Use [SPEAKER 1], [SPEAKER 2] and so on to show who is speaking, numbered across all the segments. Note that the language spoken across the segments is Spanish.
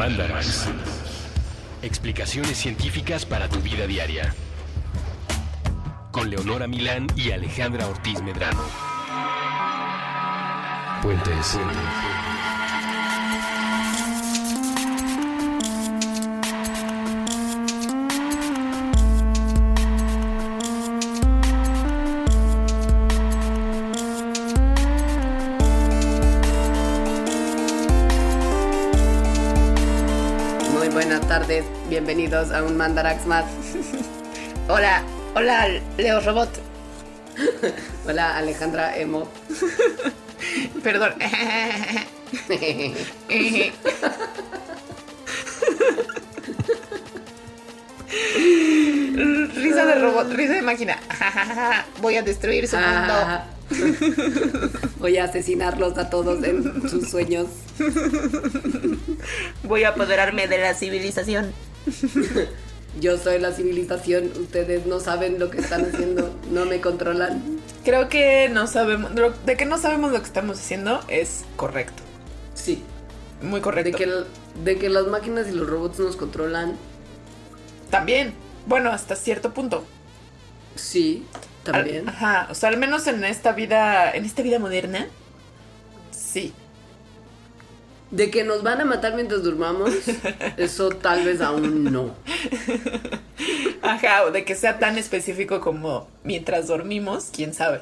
[SPEAKER 1] Mandarax. Explicaciones científicas para tu vida diaria. Con Leonora Milán y Alejandra Ortiz Medrano. Puentes.
[SPEAKER 2] Muy bienvenidos a un Mandarax más. hola, hola Leo Robot. hola Alejandra Emo.
[SPEAKER 3] Perdón. risa de robot, risa de máquina. Voy a destruir su mundo.
[SPEAKER 2] Voy a asesinarlos a todos en sus sueños.
[SPEAKER 3] Voy a apoderarme de la civilización.
[SPEAKER 2] Yo soy la civilización, ustedes no saben lo que están haciendo, no me controlan.
[SPEAKER 3] Creo que no sabemos, de que no sabemos lo que estamos haciendo es correcto.
[SPEAKER 2] Sí,
[SPEAKER 3] Muy
[SPEAKER 2] de
[SPEAKER 3] correcto.
[SPEAKER 2] que, de que las máquinas y los robots nos controlan,
[SPEAKER 3] También, bueno, hasta cierto punto.
[SPEAKER 2] sí,
[SPEAKER 3] Al-
[SPEAKER 2] también.
[SPEAKER 3] ajá, o sea, al menos en esta vida, en esta vida moderna, sí.
[SPEAKER 2] De que nos van a matar mientras durmamos, eso tal vez aún no.
[SPEAKER 3] Ajá, o de que sea tan específico como mientras dormimos, quién sabe.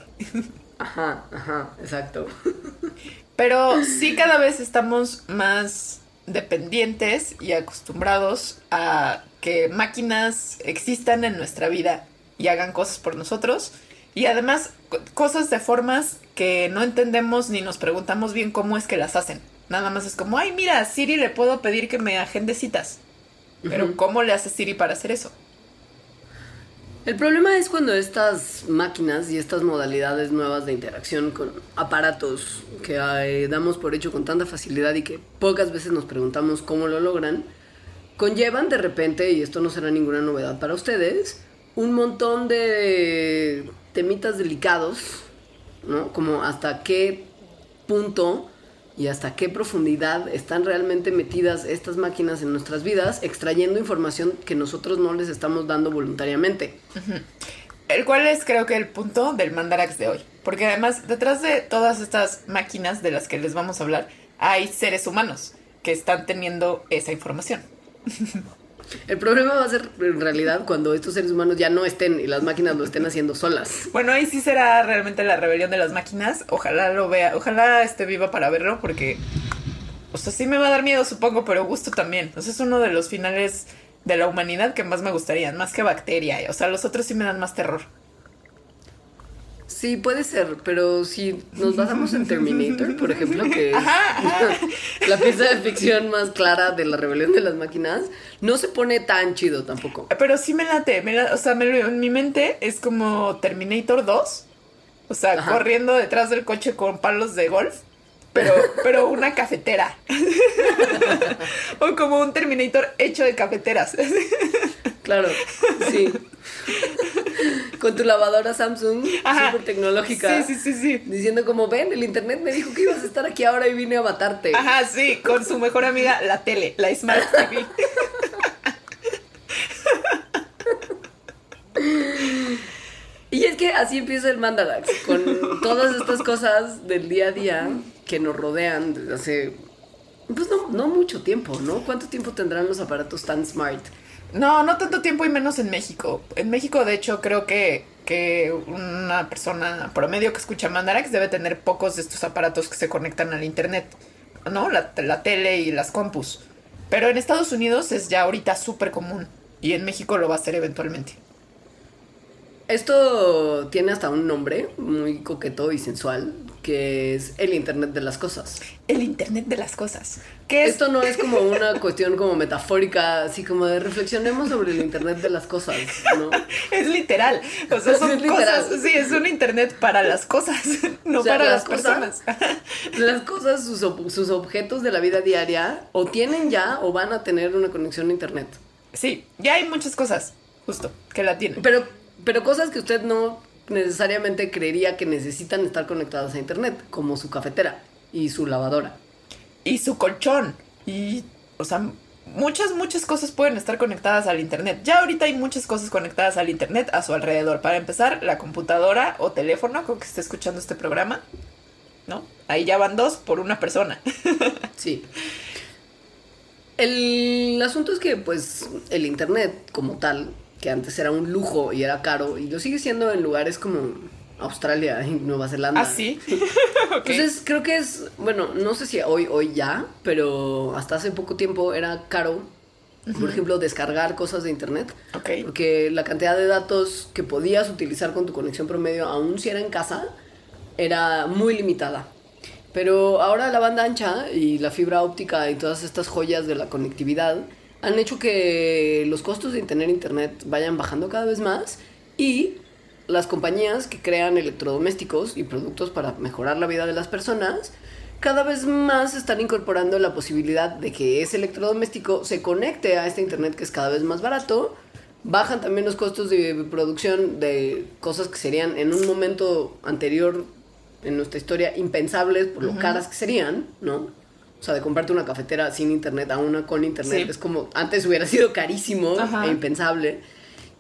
[SPEAKER 2] Ajá, ajá, exacto.
[SPEAKER 3] Pero sí cada vez estamos más dependientes y acostumbrados a que máquinas existan en nuestra vida y hagan cosas por nosotros. Y además co- cosas de formas que no entendemos ni nos preguntamos bien cómo es que las hacen. Nada más es como, ay, mira, a Siri le puedo pedir que me agende citas. Pero. ¿cómo le hace Siri para hacer eso?
[SPEAKER 2] El problema es cuando estas máquinas y estas modalidades nuevas de interacción con aparatos que eh, damos por hecho con tanta facilidad y que pocas veces nos preguntamos cómo lo logran, conllevan de repente, y esto no será ninguna novedad para ustedes, un montón de temitas delicados, ¿no? Como hasta qué punto y hasta qué profundidad están realmente metidas estas máquinas en nuestras vidas, extrayendo información que nosotros no les estamos dando voluntariamente.
[SPEAKER 3] El cual es creo que el punto del Mandarax de hoy. Porque además detrás de todas estas máquinas de las que les vamos a hablar, hay seres humanos que están teniendo esa información.
[SPEAKER 2] El problema va a ser en realidad cuando estos seres humanos ya no estén y las máquinas lo estén haciendo solas.
[SPEAKER 3] Bueno, ahí sí será realmente la rebelión de las máquinas. Ojalá lo vea, ojalá esté viva para verlo porque... O sea, sí me va a dar miedo, supongo, pero gusto también. O sea, es uno de los finales de la humanidad que más me gustarían, más que bacteria. O sea, los otros sí me dan más terror.
[SPEAKER 2] Sí, puede ser, pero si nos basamos en Terminator, por ejemplo, que es la pieza de ficción más clara de la rebelión de las máquinas, no se pone tan chido tampoco.
[SPEAKER 3] Pero sí me late, me o sea, me en mi mente es como Terminator 2, o sea,
[SPEAKER 2] Ajá.
[SPEAKER 3] corriendo detrás del coche con palos de golf, pero, pero una cafetera. o como un Terminator hecho de cafeteras.
[SPEAKER 2] Claro, sí. Con tu lavadora Samsung, súper tecnológica.
[SPEAKER 3] Sí, sí, sí, sí.
[SPEAKER 2] Diciendo como, ven, el internet me dijo que ibas a estar aquí ahora y vine a matarte.
[SPEAKER 3] Ajá, sí, con su mejor amiga, la tele, la Smart TV.
[SPEAKER 2] Y es que así empieza el Mandarax, con todas estas cosas del día a día que nos rodean desde hace, pues no, no mucho tiempo, ¿no? ¿Cuánto tiempo tendrán los aparatos tan smart?
[SPEAKER 3] No, no tanto tiempo y menos en México. En México, de hecho, creo que, que una persona promedio que escucha Mandarax debe tener pocos de estos aparatos que se conectan al internet, ¿no? La, la tele y las compus. Pero en Estados Unidos es ya ahorita súper común y en México lo va a ser eventualmente.
[SPEAKER 2] Esto tiene hasta un nombre muy coqueto y sensual, que es el Internet de las Cosas.
[SPEAKER 3] El internet de las cosas. Es
[SPEAKER 2] Esto no es como una cuestión como metafórica, así como de reflexionemos sobre el Internet de las Cosas, ¿no?
[SPEAKER 3] Es literal. O sea, son
[SPEAKER 2] Es
[SPEAKER 3] cosas. Sí, es un internet para las cosas, no
[SPEAKER 2] O sea,
[SPEAKER 3] para las,
[SPEAKER 2] las cosas-
[SPEAKER 3] personas.
[SPEAKER 2] Las cosas, sus, sus objetos de la vida diaria, o tienen ya o van a tener una conexión a Internet.
[SPEAKER 3] Sí, ya hay muchas cosas, justo, que la tienen.
[SPEAKER 2] Pero, pero cosas que usted no necesariamente creería que necesitan estar conectadas a Internet, como su cafetera y su lavadora.
[SPEAKER 3] Y su colchón. Y, o sea, muchas, muchas cosas pueden estar conectadas al Internet. Ya ahorita hay muchas cosas conectadas al Internet a su alrededor. Para empezar, la computadora o teléfono con que esté escuchando este programa. ¿No? Ahí ya van dos por una persona.
[SPEAKER 2] Sí. El asunto es que, pues, el Internet como tal, que antes era un lujo y era caro, y lo sigue siendo en lugares como Australia y Nueva Zelanda.
[SPEAKER 3] Ah, sí. Ok.
[SPEAKER 2] Entonces creo que es, bueno, no sé si hoy, hoy ya, pero hasta hace poco tiempo era caro, por ejemplo, descargar cosas de internet.
[SPEAKER 3] Ok.
[SPEAKER 2] Porque la cantidad de datos que podías utilizar con tu conexión promedio, aun si era en casa, era muy limitada. Pero ahora la banda ancha y la fibra óptica y todas estas joyas de la conectividad han hecho que los costos de tener internet vayan bajando cada vez más y las compañías que crean electrodomésticos y productos para mejorar la vida de las personas cada vez más están incorporando la posibilidad de que ese electrodoméstico se conecte a este internet que es cada vez más barato. Bajan también los costos de producción de cosas que serían en un momento anterior en nuestra historia impensables por lo caras que serían, ¿no? O sea, de comprarte una cafetera sin internet a una con internet
[SPEAKER 3] Sí.
[SPEAKER 2] es como antes hubiera sido carísimo
[SPEAKER 3] Ajá.
[SPEAKER 2] e impensable.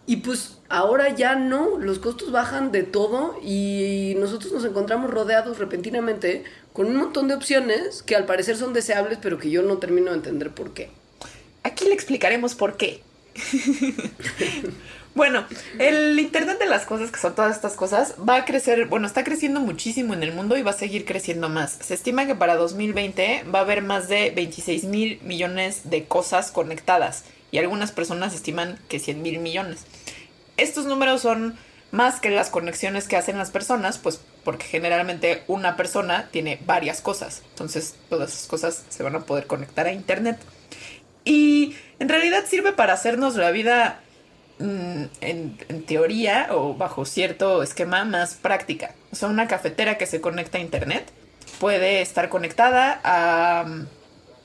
[SPEAKER 2] Y pues ahora ya no, los costos bajan de todo y nosotros nos encontramos rodeados repentinamente con un montón de opciones que al parecer son deseables, pero que yo no termino de entender por qué.
[SPEAKER 3] Aquí le explicaremos por qué. bueno, el Internet de las cosas, que son todas estas cosas, va a crecer, bueno, está creciendo muchísimo en el mundo y va a seguir creciendo más. Se estima que para 2020 va a haber más de 26 mil millones de cosas conectadas y algunas personas estiman que 100 mil millones. Estos números son más que las conexiones que hacen las personas, pues porque generalmente una persona tiene varias cosas. Entonces todas esas cosas se van a poder conectar a Internet. Y en realidad sirve para hacernos la vida mm, en, en teoría o bajo cierto esquema más práctica. O sea, una cafetera que se conecta a internet puede estar conectada a... mm,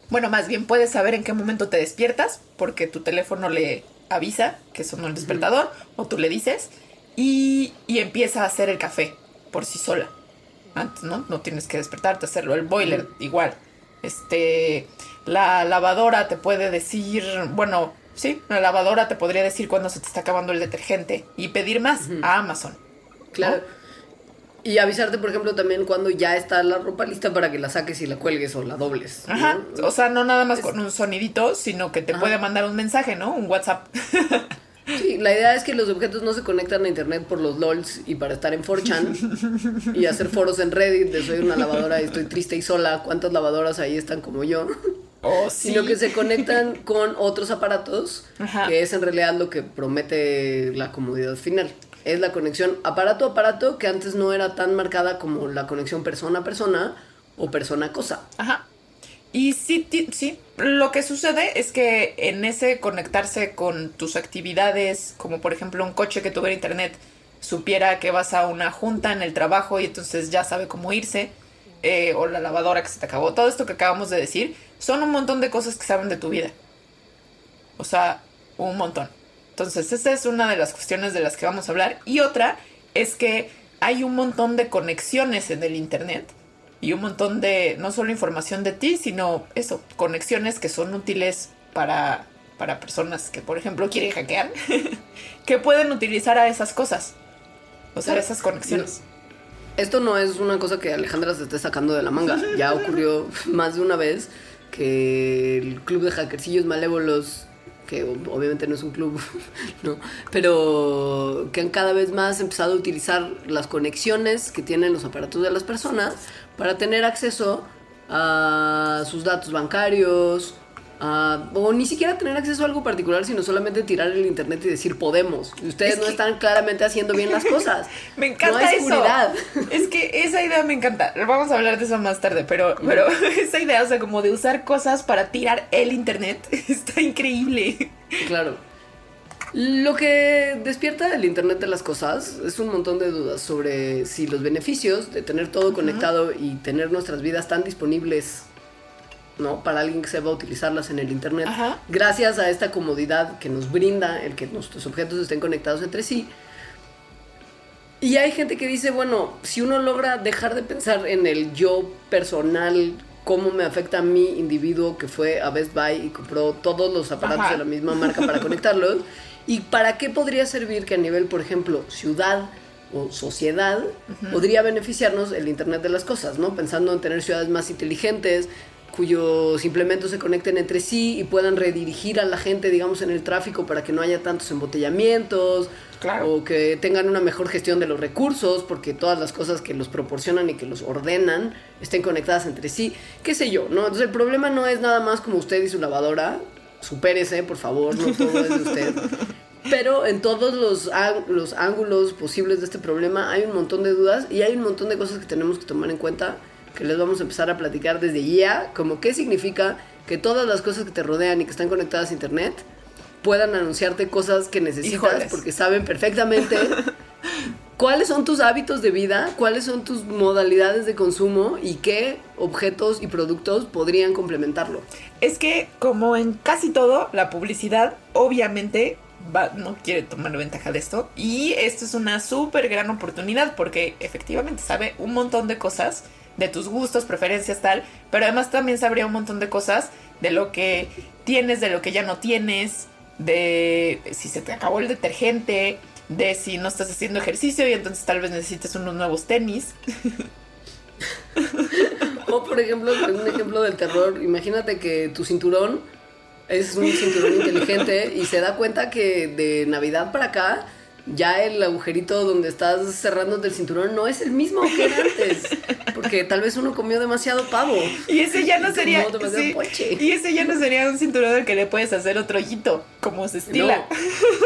[SPEAKER 3] Bueno, más bien puedes saber en qué momento te despiertas porque tu teléfono le avisa que sonó el despertador o tú le dices y, y empieza a hacer el café por sí sola. Antes, ¿no? No tienes que despertarte a hacerlo. El boiler, igual. Este, la lavadora te puede decir, bueno, sí, la lavadora te podría decir cuándo se te está acabando el detergente y pedir más a Amazon.
[SPEAKER 2] Claro. Y avisarte, por ejemplo, también cuando ya está la ropa lista para que la saques y la cuelgues o la dobles. ¿no?
[SPEAKER 3] Ajá. O sea, no nada más con un sonidito, sino que te
[SPEAKER 2] Ajá.
[SPEAKER 3] puede mandar un mensaje, ¿no? Un WhatsApp.
[SPEAKER 2] Sí, la idea es que los objetos no se conectan a internet por los LOLs y para estar en 4chan y hacer foros en Reddit de soy una lavadora y estoy triste y sola, ¿cuántas lavadoras ahí están como yo?
[SPEAKER 3] Oh, sí.
[SPEAKER 2] Sino que se conectan con otros aparatos,
[SPEAKER 3] Ajá.
[SPEAKER 2] que es en realidad lo que promete la comodidad final. Es la conexión aparato a aparato que antes no era tan marcada como la conexión persona a persona o persona a cosa.
[SPEAKER 3] Ajá. Y sí, ti- sí, lo que sucede es que en ese conectarse con tus actividades, como por ejemplo un coche que tuviera internet, supiera que vas a una junta en el trabajo y entonces ya sabe cómo irse, eh, o la lavadora que se te acabó, todo esto que acabamos de decir, son un montón de cosas que saben de tu vida. O sea, un montón. Entonces, esta es una de las cuestiones de las que vamos a hablar. Y otra es que hay un montón de conexiones en el Internet y un montón de, no solo información de ti, sino eso, conexiones que son útiles para, para personas que, por ejemplo, quieren hackear, que pueden utilizar a esas cosas. O sea, esas conexiones.
[SPEAKER 2] Esto no es una cosa que Alejandra se esté sacando de la manga. Ya ocurrió más de una vez que el club de hackercillos malévolos, que ob- obviamente no es un club, ¿no? pero que han cada vez más empezado a utilizar las conexiones que tienen los aparatos de las personas para tener acceso a sus datos bancarios. A- o ni siquiera tener acceso a algo particular, sino solamente tirar el internet y decir podemos. Y ustedes
[SPEAKER 3] Es
[SPEAKER 2] no
[SPEAKER 3] que-
[SPEAKER 2] están claramente haciendo bien las cosas.
[SPEAKER 3] Me encanta
[SPEAKER 2] no hay
[SPEAKER 3] eso.
[SPEAKER 2] seguridad.
[SPEAKER 3] Es que esa idea me encanta. Vamos a hablar de eso más tarde, pero, pero esa idea, o sea, como de usar cosas para tirar el internet, está increíble.
[SPEAKER 2] Claro. Lo que despierta el Internet de las Cosas es un montón de dudas sobre si los beneficios de tener todo conectado y tener nuestras vidas tan disponibles, ¿no? Para alguien que sepa utilizarlas en el Internet,
[SPEAKER 3] Ajá.
[SPEAKER 2] gracias a esta comodidad que nos brinda el que nuestros objetos estén conectados entre sí. Y hay gente que dice, bueno, si uno logra dejar de pensar en el yo personal cómo me afecta a mi individuo que fue a Best Buy y compró todos los aparatos
[SPEAKER 3] Ajá.
[SPEAKER 2] de la misma marca para conectarlos. Y para qué podría servir que a nivel, por ejemplo, ciudad o sociedad, podría beneficiarnos el Internet de las Cosas, ¿no? Pensando en tener ciudades más inteligentes, cuyos implementos se conecten entre sí y puedan redirigir a la gente, digamos, en el tráfico para que no haya tantos embotellamientos,
[SPEAKER 3] Claro.
[SPEAKER 2] o que tengan una mejor gestión de los recursos, porque todas las cosas que los proporcionan y que los ordenan estén conectadas entre sí, qué sé yo, ¿no? Entonces el problema no es nada más como usted y su lavadora, supérese, por favor, no todo es de usted. Pero en todos los, los ángulos posibles de este problema hay un montón de dudas y hay un montón de cosas que tenemos que tomar en cuenta que les vamos a empezar a platicar desde ya, como qué significa que todas las cosas que te rodean y que están conectadas a internet puedan anunciarte cosas que necesitas
[SPEAKER 3] Híjoles.
[SPEAKER 2] porque saben perfectamente cuáles son tus hábitos de vida, cuáles son tus modalidades de consumo y qué objetos y productos podrían complementarlo.
[SPEAKER 3] Es que, como en casi todo, la publicidad obviamente va- no quiere tomar ventaja de esto. Y esto es una súper gran oportunidad porque efectivamente sabe un montón de cosas de tus gustos, preferencias, tal. Pero además también sabría un montón de cosas de lo que tienes, de lo que ya no tienes, de si se te acabó el detergente, de si no estás haciendo ejercicio y entonces tal vez necesites unos nuevos tenis.
[SPEAKER 2] O por ejemplo, un ejemplo del terror, imagínate que tu cinturón es un cinturón inteligente y se da cuenta que de Navidad para acá ya el agujerito donde estás cerrando el cinturón no es el mismo que era antes, porque tal vez uno comió demasiado pavo.
[SPEAKER 3] Y ese ya no sería. sí, y ese ya no sería un cinturón al que le puedes hacer otro hoyito, como se estila.
[SPEAKER 2] No,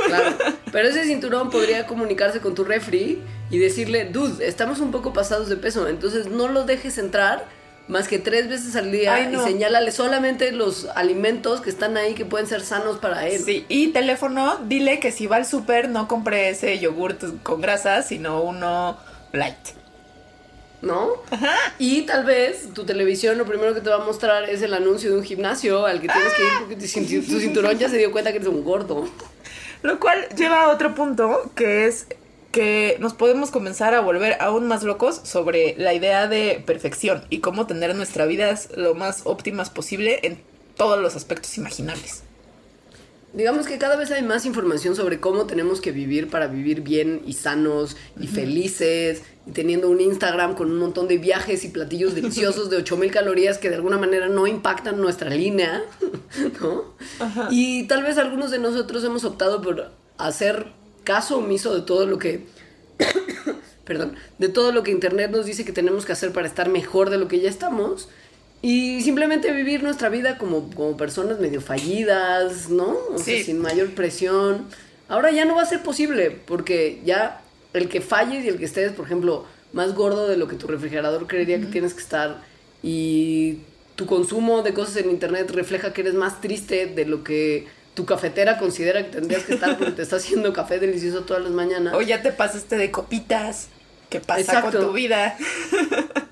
[SPEAKER 2] claro. Pero ese cinturón podría comunicarse con tu refri y decirle, dude, estamos un poco pasados de peso, entonces no lo dejes entrar más que tres veces al día
[SPEAKER 3] Ay, no.
[SPEAKER 2] y señálale solamente los alimentos que están ahí que pueden ser sanos para él.
[SPEAKER 3] Sí, y teléfono, dile que si va al súper no compre ese yogurt con grasa, sino uno light.
[SPEAKER 2] ¿No? Y tal vez tu televisión lo primero que te va a mostrar es el anuncio de un gimnasio al que tienes que ir porque tu cinturón ya se dio cuenta que eres un gordo.
[SPEAKER 3] Lo cual lleva a otro punto, que es que nos podemos comenzar a volver aún más locos sobre la idea de perfección y cómo tener nuestra vida lo más óptimas posible en todos los aspectos imaginables.
[SPEAKER 2] Digamos que cada vez hay más información sobre cómo tenemos que vivir para vivir bien y sanos y felices y teniendo un Instagram con un montón de viajes y platillos deliciosos de 8000 calorías que de alguna manera no impactan nuestra línea, ¿no? Y tal vez algunos de nosotros hemos optado por hacer caso omiso de todo lo que perdón, de todo lo que internet nos dice que tenemos que hacer para estar mejor de lo que ya estamos y simplemente vivir nuestra vida como, como personas medio fallidas, ¿no? O sea, sin mayor presión. Ahora ya no va a ser posible porque ya el que falles y el que estés, por ejemplo, más gordo de lo que tu refrigerador creería que tienes que estar y tu consumo de cosas en internet refleja que eres más triste de lo que tu cafetera considera que tendrías que estar porque te está haciendo café delicioso todas las mañanas.
[SPEAKER 3] O ya te pasaste de copitas. ¿Qué pasa
[SPEAKER 2] Exacto.
[SPEAKER 3] con tu vida?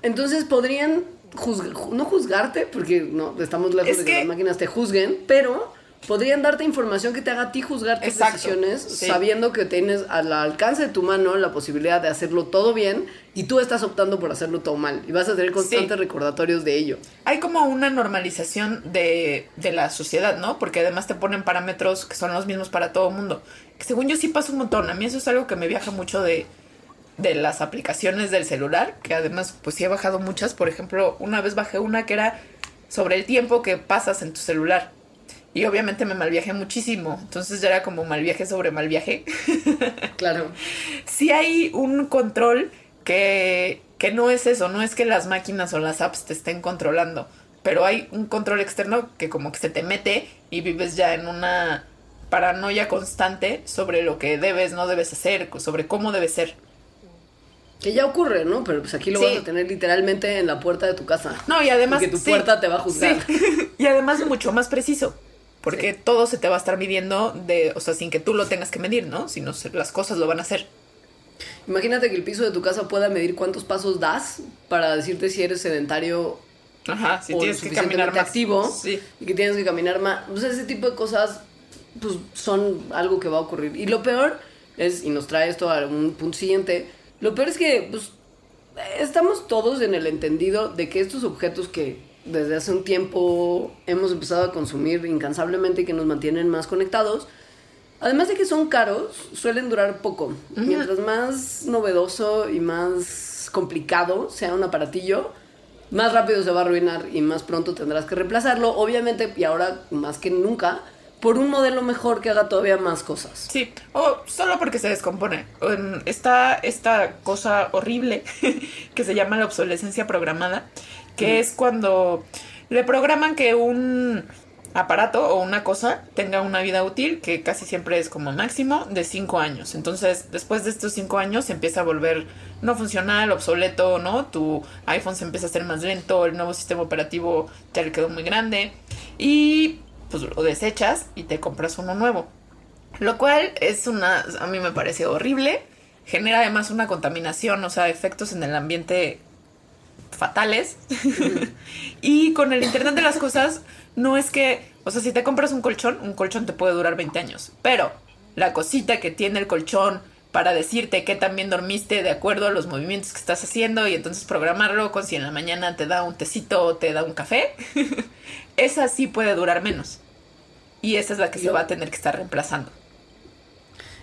[SPEAKER 2] Entonces podrían juzg- ju- no juzgarte, porque no estamos lejos
[SPEAKER 3] Es
[SPEAKER 2] de que,
[SPEAKER 3] que-
[SPEAKER 2] las máquinas te juzguen, pero podrían darte información que te haga a ti juzgar tus
[SPEAKER 3] Exacto,
[SPEAKER 2] decisiones,
[SPEAKER 3] sí.
[SPEAKER 2] sabiendo que tienes al alcance de tu mano la posibilidad de hacerlo todo bien y tú estás optando por hacerlo todo mal. Y vas a tener constantes
[SPEAKER 3] Sí.
[SPEAKER 2] recordatorios de ello.
[SPEAKER 3] Hay como una normalización de, de la sociedad, ¿no? Porque además te ponen parámetros que son los mismos para todo el mundo. Que según yo sí pasa un montón. A mí eso es algo que me viaja mucho de, de las aplicaciones del celular, que además pues sí he bajado muchas. Por ejemplo, una vez bajé una que era sobre el tiempo que pasas en tu celular. Y obviamente me malviajé muchísimo. Entonces ya era como mal viaje sobre mal viaje.
[SPEAKER 2] Claro.
[SPEAKER 3] sí hay un control que, que no es eso, no es que las máquinas o las apps te estén controlando, pero hay un control externo que como que se te mete y vives ya en una paranoia constante sobre lo que debes, no debes hacer, sobre cómo debes ser.
[SPEAKER 2] Que ya ocurre, ¿no? Pero pues aquí lo
[SPEAKER 3] Sí.
[SPEAKER 2] vas a tener literalmente en la puerta de tu casa.
[SPEAKER 3] No, y además...
[SPEAKER 2] Porque tu
[SPEAKER 3] sí,
[SPEAKER 2] puerta te va a juzgar.
[SPEAKER 3] sí. y además mucho más preciso. Porque
[SPEAKER 2] Sí.
[SPEAKER 3] todo se te va a estar midiendo de, o sea, sin que tú lo tengas que medir, ¿no? Sino las cosas lo van a hacer.
[SPEAKER 2] Imagínate que el piso de tu casa pueda medir cuántos pasos das para decirte si eres sedentario
[SPEAKER 3] Ajá, si
[SPEAKER 2] o
[SPEAKER 3] tienes que caminar más.
[SPEAKER 2] activo
[SPEAKER 3] Sí.
[SPEAKER 2] y que tienes que caminar más. Pues ese tipo de cosas pues, son algo que va a ocurrir. Y lo peor es, y nos trae esto a un punto siguiente, lo peor es que pues, estamos todos en el entendido de que estos objetos que desde hace un tiempo hemos empezado a consumir incansablemente y que nos mantienen más conectados. Además de que son caros, suelen durar poco. Mientras más novedoso y más complicado sea un aparatillo, más rápido se va a arruinar y más pronto tendrás que reemplazarlo. Obviamente, y ahora más que nunca, por un modelo mejor que haga todavía más cosas.
[SPEAKER 3] Sí, o solo porque se descompone. Está esta cosa horrible que se llama la obsolescencia programada, que es cuando le programan que un aparato o una cosa tenga una vida útil que casi siempre es como máximo de 5 años. Entonces, después de estos 5 años se empieza a volver no funcional, obsoleto, ¿no? Tu iPhone se empieza a hacer más lento, el nuevo sistema operativo ya le quedó muy grande y pues lo desechas y te compras uno nuevo. Lo cual es una, a mí me parece horrible. Genera además una contaminación, o sea, efectos en el ambiente fatales. y con el Internet de las Cosas, no es que, o sea, si te compras un colchón, un colchón te puede durar 20 años. Pero la cosita que tiene el colchón para decirte que también dormiste de acuerdo a los movimientos que estás haciendo y entonces programarlo con si en la mañana te da un tecito o te da un café, esa sí puede durar menos. Y esa es la que se va a tener que estar reemplazando.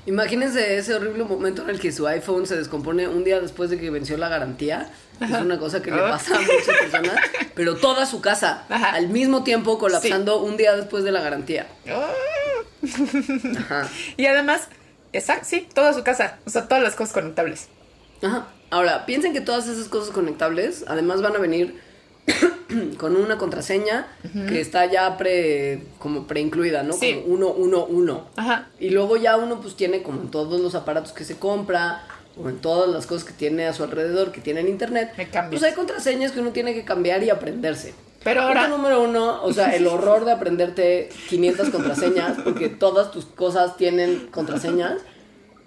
[SPEAKER 2] Imagínense ese horrible momento en el que su iPhone se descompone un día después de que venció la garantía. Es una cosa que le
[SPEAKER 3] Ah.
[SPEAKER 2] pasa a muchas personas, pero toda su casa
[SPEAKER 3] Ajá.
[SPEAKER 2] al mismo tiempo colapsando un día después de la garantía. Ajá.
[SPEAKER 3] Y además, exacto, sí, toda su casa, o sea, todas las cosas conectables.
[SPEAKER 2] Ajá. Ahora, piensen que todas esas cosas conectables además van a venir con una contraseña que está ya pre como preincluida, ¿no?
[SPEAKER 3] Sí.
[SPEAKER 2] Como 111.
[SPEAKER 3] Ajá.
[SPEAKER 2] Y luego ya uno pues tiene como todos los aparatos que se compra o en todas las cosas que tiene a su alrededor que tienen internet, pues hay contraseñas que uno tiene que cambiar y aprenderse.
[SPEAKER 3] Pero ahora-
[SPEAKER 2] Punto número uno, o sea, el horror de aprenderte 500 contraseñas porque todas tus cosas tienen contraseñas.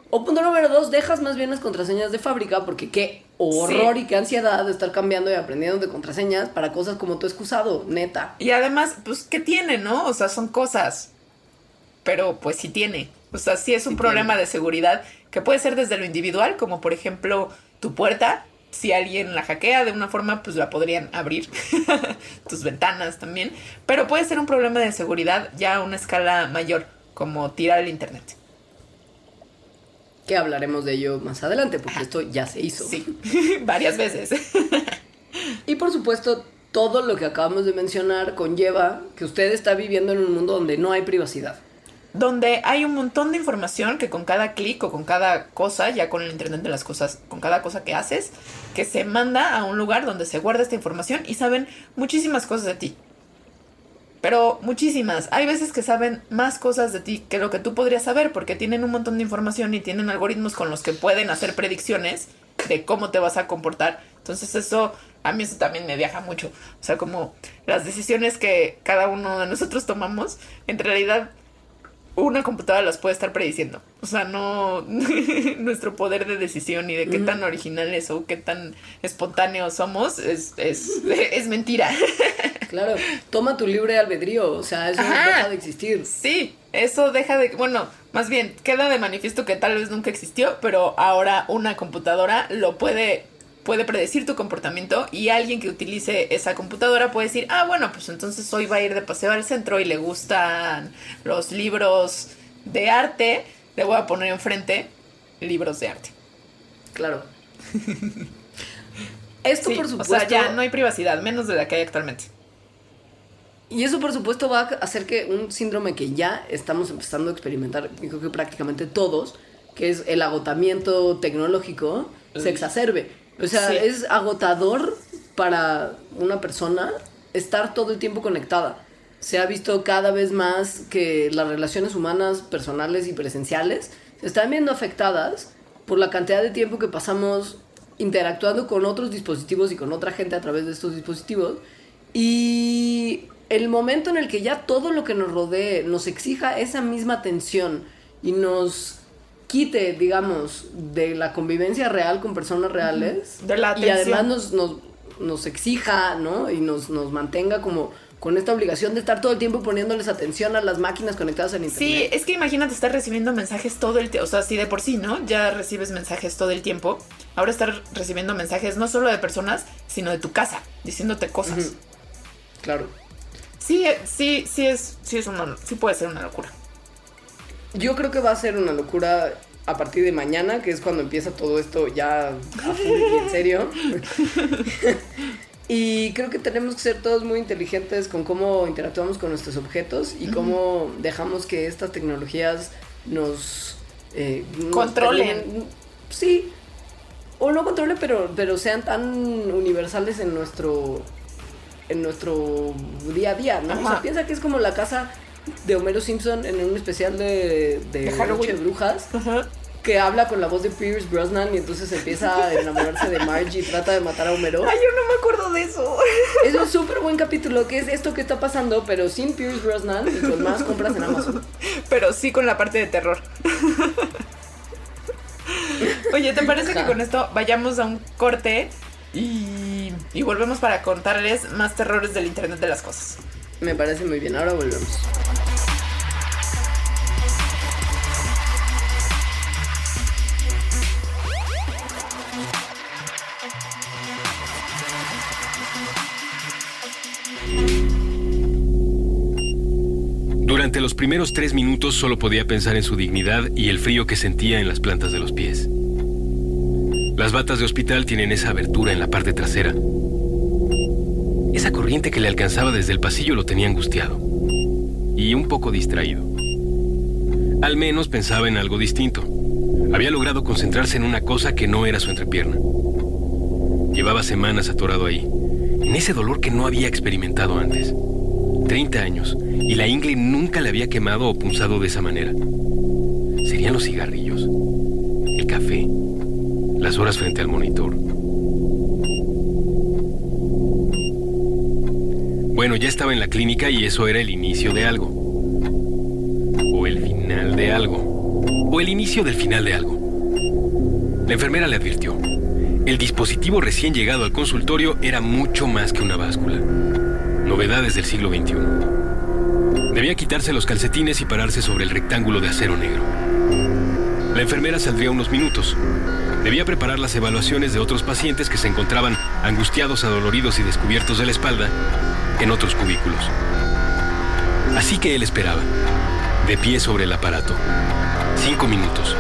[SPEAKER 2] O punto número dos, dejas más bien las contraseñas de fábrica porque qué horror
[SPEAKER 3] Sí.
[SPEAKER 2] y qué ansiedad de estar cambiando y aprendiendo de contraseñas para cosas como tu excusado, neta.
[SPEAKER 3] Y además, pues, ¿qué tiene, no? O sea, son cosas. Pero, pues, sí tiene. O sea, sí es un
[SPEAKER 2] Sí
[SPEAKER 3] problema
[SPEAKER 2] tiene.
[SPEAKER 3] de seguridad que puede ser desde lo individual, como por ejemplo tu puerta. Si alguien la hackea de una forma, pues la podrían abrir. Tus ventanas también. Pero puede ser un problema de seguridad ya a una escala mayor, como tirar el internet.
[SPEAKER 2] Que hablaremos de ello más adelante porque esto ya se hizo.
[SPEAKER 3] Sí, varias veces.
[SPEAKER 2] Y por supuesto, todo lo que acabamos de mencionar conlleva que usted está viviendo en un mundo donde no hay privacidad.
[SPEAKER 3] Donde hay un montón de información que con cada clic o con cada cosa, ya con el Internet de las cosas, con cada cosa que haces, que se manda a un lugar donde se guarda esta información y saben muchísimas cosas de ti. Pero muchísimas. Hay veces que saben más cosas de ti que lo que tú podrías saber porque tienen un montón de información y tienen algoritmos con los que pueden hacer predicciones de cómo te vas a comportar. Entonces eso, a mí eso también me viaja mucho. O sea, como las decisiones que cada uno de nosotros tomamos, en realidad una computadora las puede estar prediciendo. O sea, no nuestro poder de decisión y de qué tan originales o qué tan espontáneos somos es, es, es mentira.
[SPEAKER 2] Claro, toma tu libre albedrío, o sea, eso
[SPEAKER 3] Ajá.
[SPEAKER 2] deja de existir.
[SPEAKER 3] Sí, eso deja de... Bueno, más bien, queda de manifiesto que tal vez nunca existió, pero ahora una computadora lo puede puede predecir tu comportamiento y alguien que utilice esa computadora puede decir, ah, bueno, pues entonces hoy va a ir de paseo al centro y le gustan los libros de arte, le voy a poner enfrente libros de arte.
[SPEAKER 2] Claro. Esto
[SPEAKER 3] Sí,
[SPEAKER 2] por
[SPEAKER 3] o
[SPEAKER 2] supuesto.
[SPEAKER 3] sea, ya no hay privacidad, menos de la que hay actualmente.
[SPEAKER 2] Y eso por supuesto va a hacer que un síndrome que ya estamos empezando a experimentar, creo que prácticamente todos, que es el agotamiento tecnológico, se exacerbe. O sea,
[SPEAKER 3] Sí.
[SPEAKER 2] es agotador para una persona estar todo el tiempo conectada. Se ha visto cada vez más que las relaciones humanas, personales y presenciales, se están viendo afectadas por la cantidad de tiempo que pasamos interactuando con otros dispositivos y con otra gente a través de estos dispositivos. Y el momento en el que ya todo lo que nos rodee nos exija esa misma atención y nos quite, digamos, de la convivencia real con personas reales.
[SPEAKER 3] De la
[SPEAKER 2] y además nos, nos, nos exija, ¿no? Y nos, nos mantenga como con esta obligación de estar todo el tiempo poniéndoles atención a las máquinas conectadas
[SPEAKER 3] Sí,
[SPEAKER 2] internet.
[SPEAKER 3] es que imagínate estar recibiendo mensajes todo el tiempo, o sea, si de por sí, ¿no? Ya recibes mensajes todo el tiempo. Ahora estar recibiendo mensajes no solo de personas, sino de tu casa, diciéndote cosas.
[SPEAKER 2] Claro.
[SPEAKER 3] Sí, eh, sí, sí es, sí es una, sí puede ser una locura.
[SPEAKER 2] Yo creo que va a ser una locura a partir de mañana, que es cuando empieza todo esto ya a full y en serio. y creo que tenemos que ser todos muy inteligentes con cómo interactuamos con nuestros objetos y cómo dejamos que estas tecnologías nos... eh,
[SPEAKER 3] Controlen.
[SPEAKER 2] Sí. O no controlen, pero, pero sean tan universales en nuestro en nuestro día a día, ¿no? O
[SPEAKER 3] Ajá.
[SPEAKER 2] sea, piensa que es como la casa de Homero Simpson en un especial de, de,
[SPEAKER 3] De Halloween.
[SPEAKER 2] Noche de Brujas, que habla con la voz de Pierce Brosnan y entonces empieza a enamorarse de Marge y trata de matar a Homero.
[SPEAKER 3] Ay, yo no me acuerdo de eso.
[SPEAKER 2] Es un súper buen capítulo, que es esto que está pasando, pero sin Pierce Brosnan y con más compras en Amazon.
[SPEAKER 3] Pero sí con la parte de terror. Oye, ¿te parece que con esto vayamos a un corte y, y volvemos para contarles más terrores del Internet de las cosas?
[SPEAKER 2] Me parece muy bien, ahora volvemos.
[SPEAKER 1] Durante los primeros tres minutos solo podía pensar en su dignidad y el frío que sentía en las plantas de los pies. Las batas de hospital tienen esa abertura en la parte trasera. Esa corriente que le alcanzaba desde el pasillo lo tenía angustiado y un poco distraído. Al menos pensaba en algo distinto. Había logrado concentrarse en una cosa que no era su entrepierna. Llevaba semanas atorado ahí, en ese dolor que no había experimentado antes. 30 años, y la ingle nunca le había quemado o punzado de esa manera. ¿Serían los cigarrillos? ¿El café? ¿Las horas frente al monitor? Bueno, ya estaba en la clínica y eso era el inicio de algo. O el final de algo. O el inicio del final de algo. La enfermera le advirtió. El dispositivo recién llegado al consultorio era mucho más que una báscula. Novedades del siglo XXI. Debía quitarse los calcetines y pararse sobre el rectángulo de acero negro. La enfermera saldría unos minutos. Debía preparar las evaluaciones de otros pacientes que se encontraban angustiados, adoloridos y descubiertos de la espalda en otros cubículos. Así que él esperaba, de pie sobre el aparato. Cinco minutos.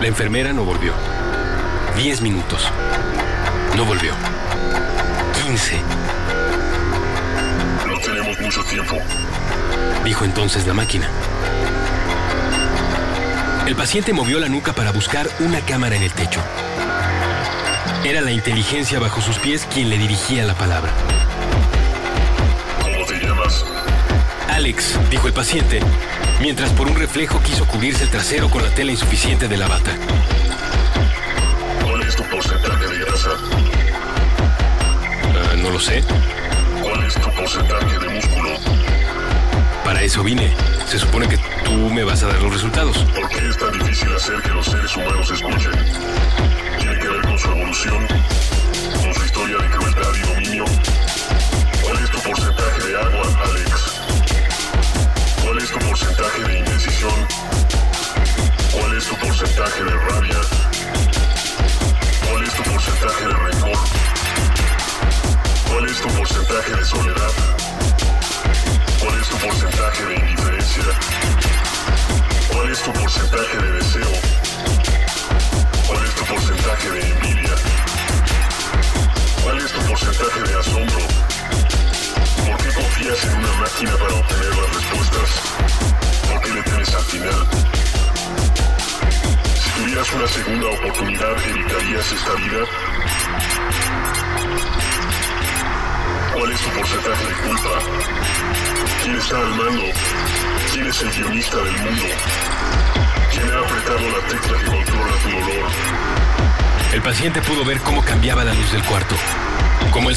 [SPEAKER 1] La enfermera no volvió. Diez minutos. No volvió. Quince.
[SPEAKER 4] No tenemos mucho tiempo.
[SPEAKER 1] dijo entonces la máquina. El paciente movió la nuca para buscar una cámara en el techo. Era la inteligencia bajo sus pies quien le dirigía la palabra. Alex, dijo el paciente, mientras por un reflejo quiso cubrirse el trasero con la tela insuficiente de la bata.
[SPEAKER 4] ¿Cuál es tu porcentaje de grasa?
[SPEAKER 1] "Ah, no lo sé.
[SPEAKER 4] ¿Cuál es tu porcentaje de músculo?
[SPEAKER 1] Para eso vine. Se supone que tú me vas a dar los resultados.
[SPEAKER 4] ¿Por qué es tan difícil hacer que los seres humanos escuchen? ¿Tiene que ver con su evolución? ¿Con su historia de crueldad y dominio? ¿Cuál es tu porcentaje de agua, porcentaje de indecisión? ¿Cuál es tu porcentaje de rabia?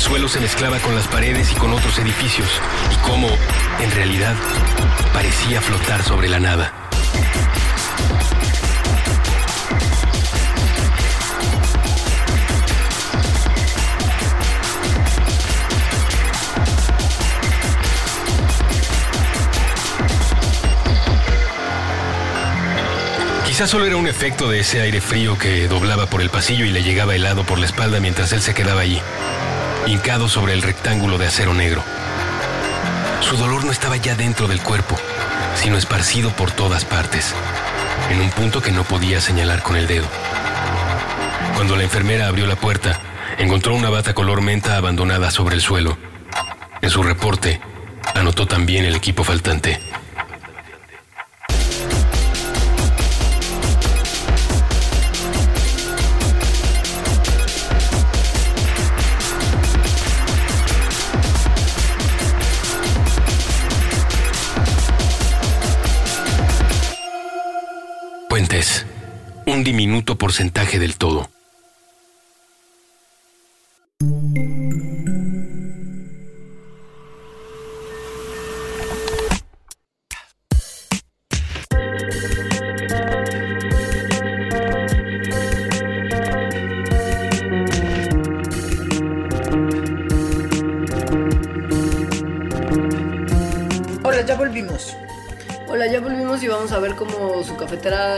[SPEAKER 1] Suelo se mezclaba con las paredes y con otros edificios, y cómo, en realidad, parecía flotar sobre la nada. Quizás solo era un efecto de ese aire frío que doblaba por el pasillo y le llegaba helado por la espalda mientras él se quedaba allí, hincado sobre el rectángulo de acero negro. Su dolor no estaba ya dentro del cuerpo, sino esparcido por todas partes, en un punto que no podía señalar con el dedo. Cuando la enfermera abrió la puerta, encontró una bata color menta abandonada sobre el suelo. En su reporte, anotó también el equipo faltante. Porcentaje del todo.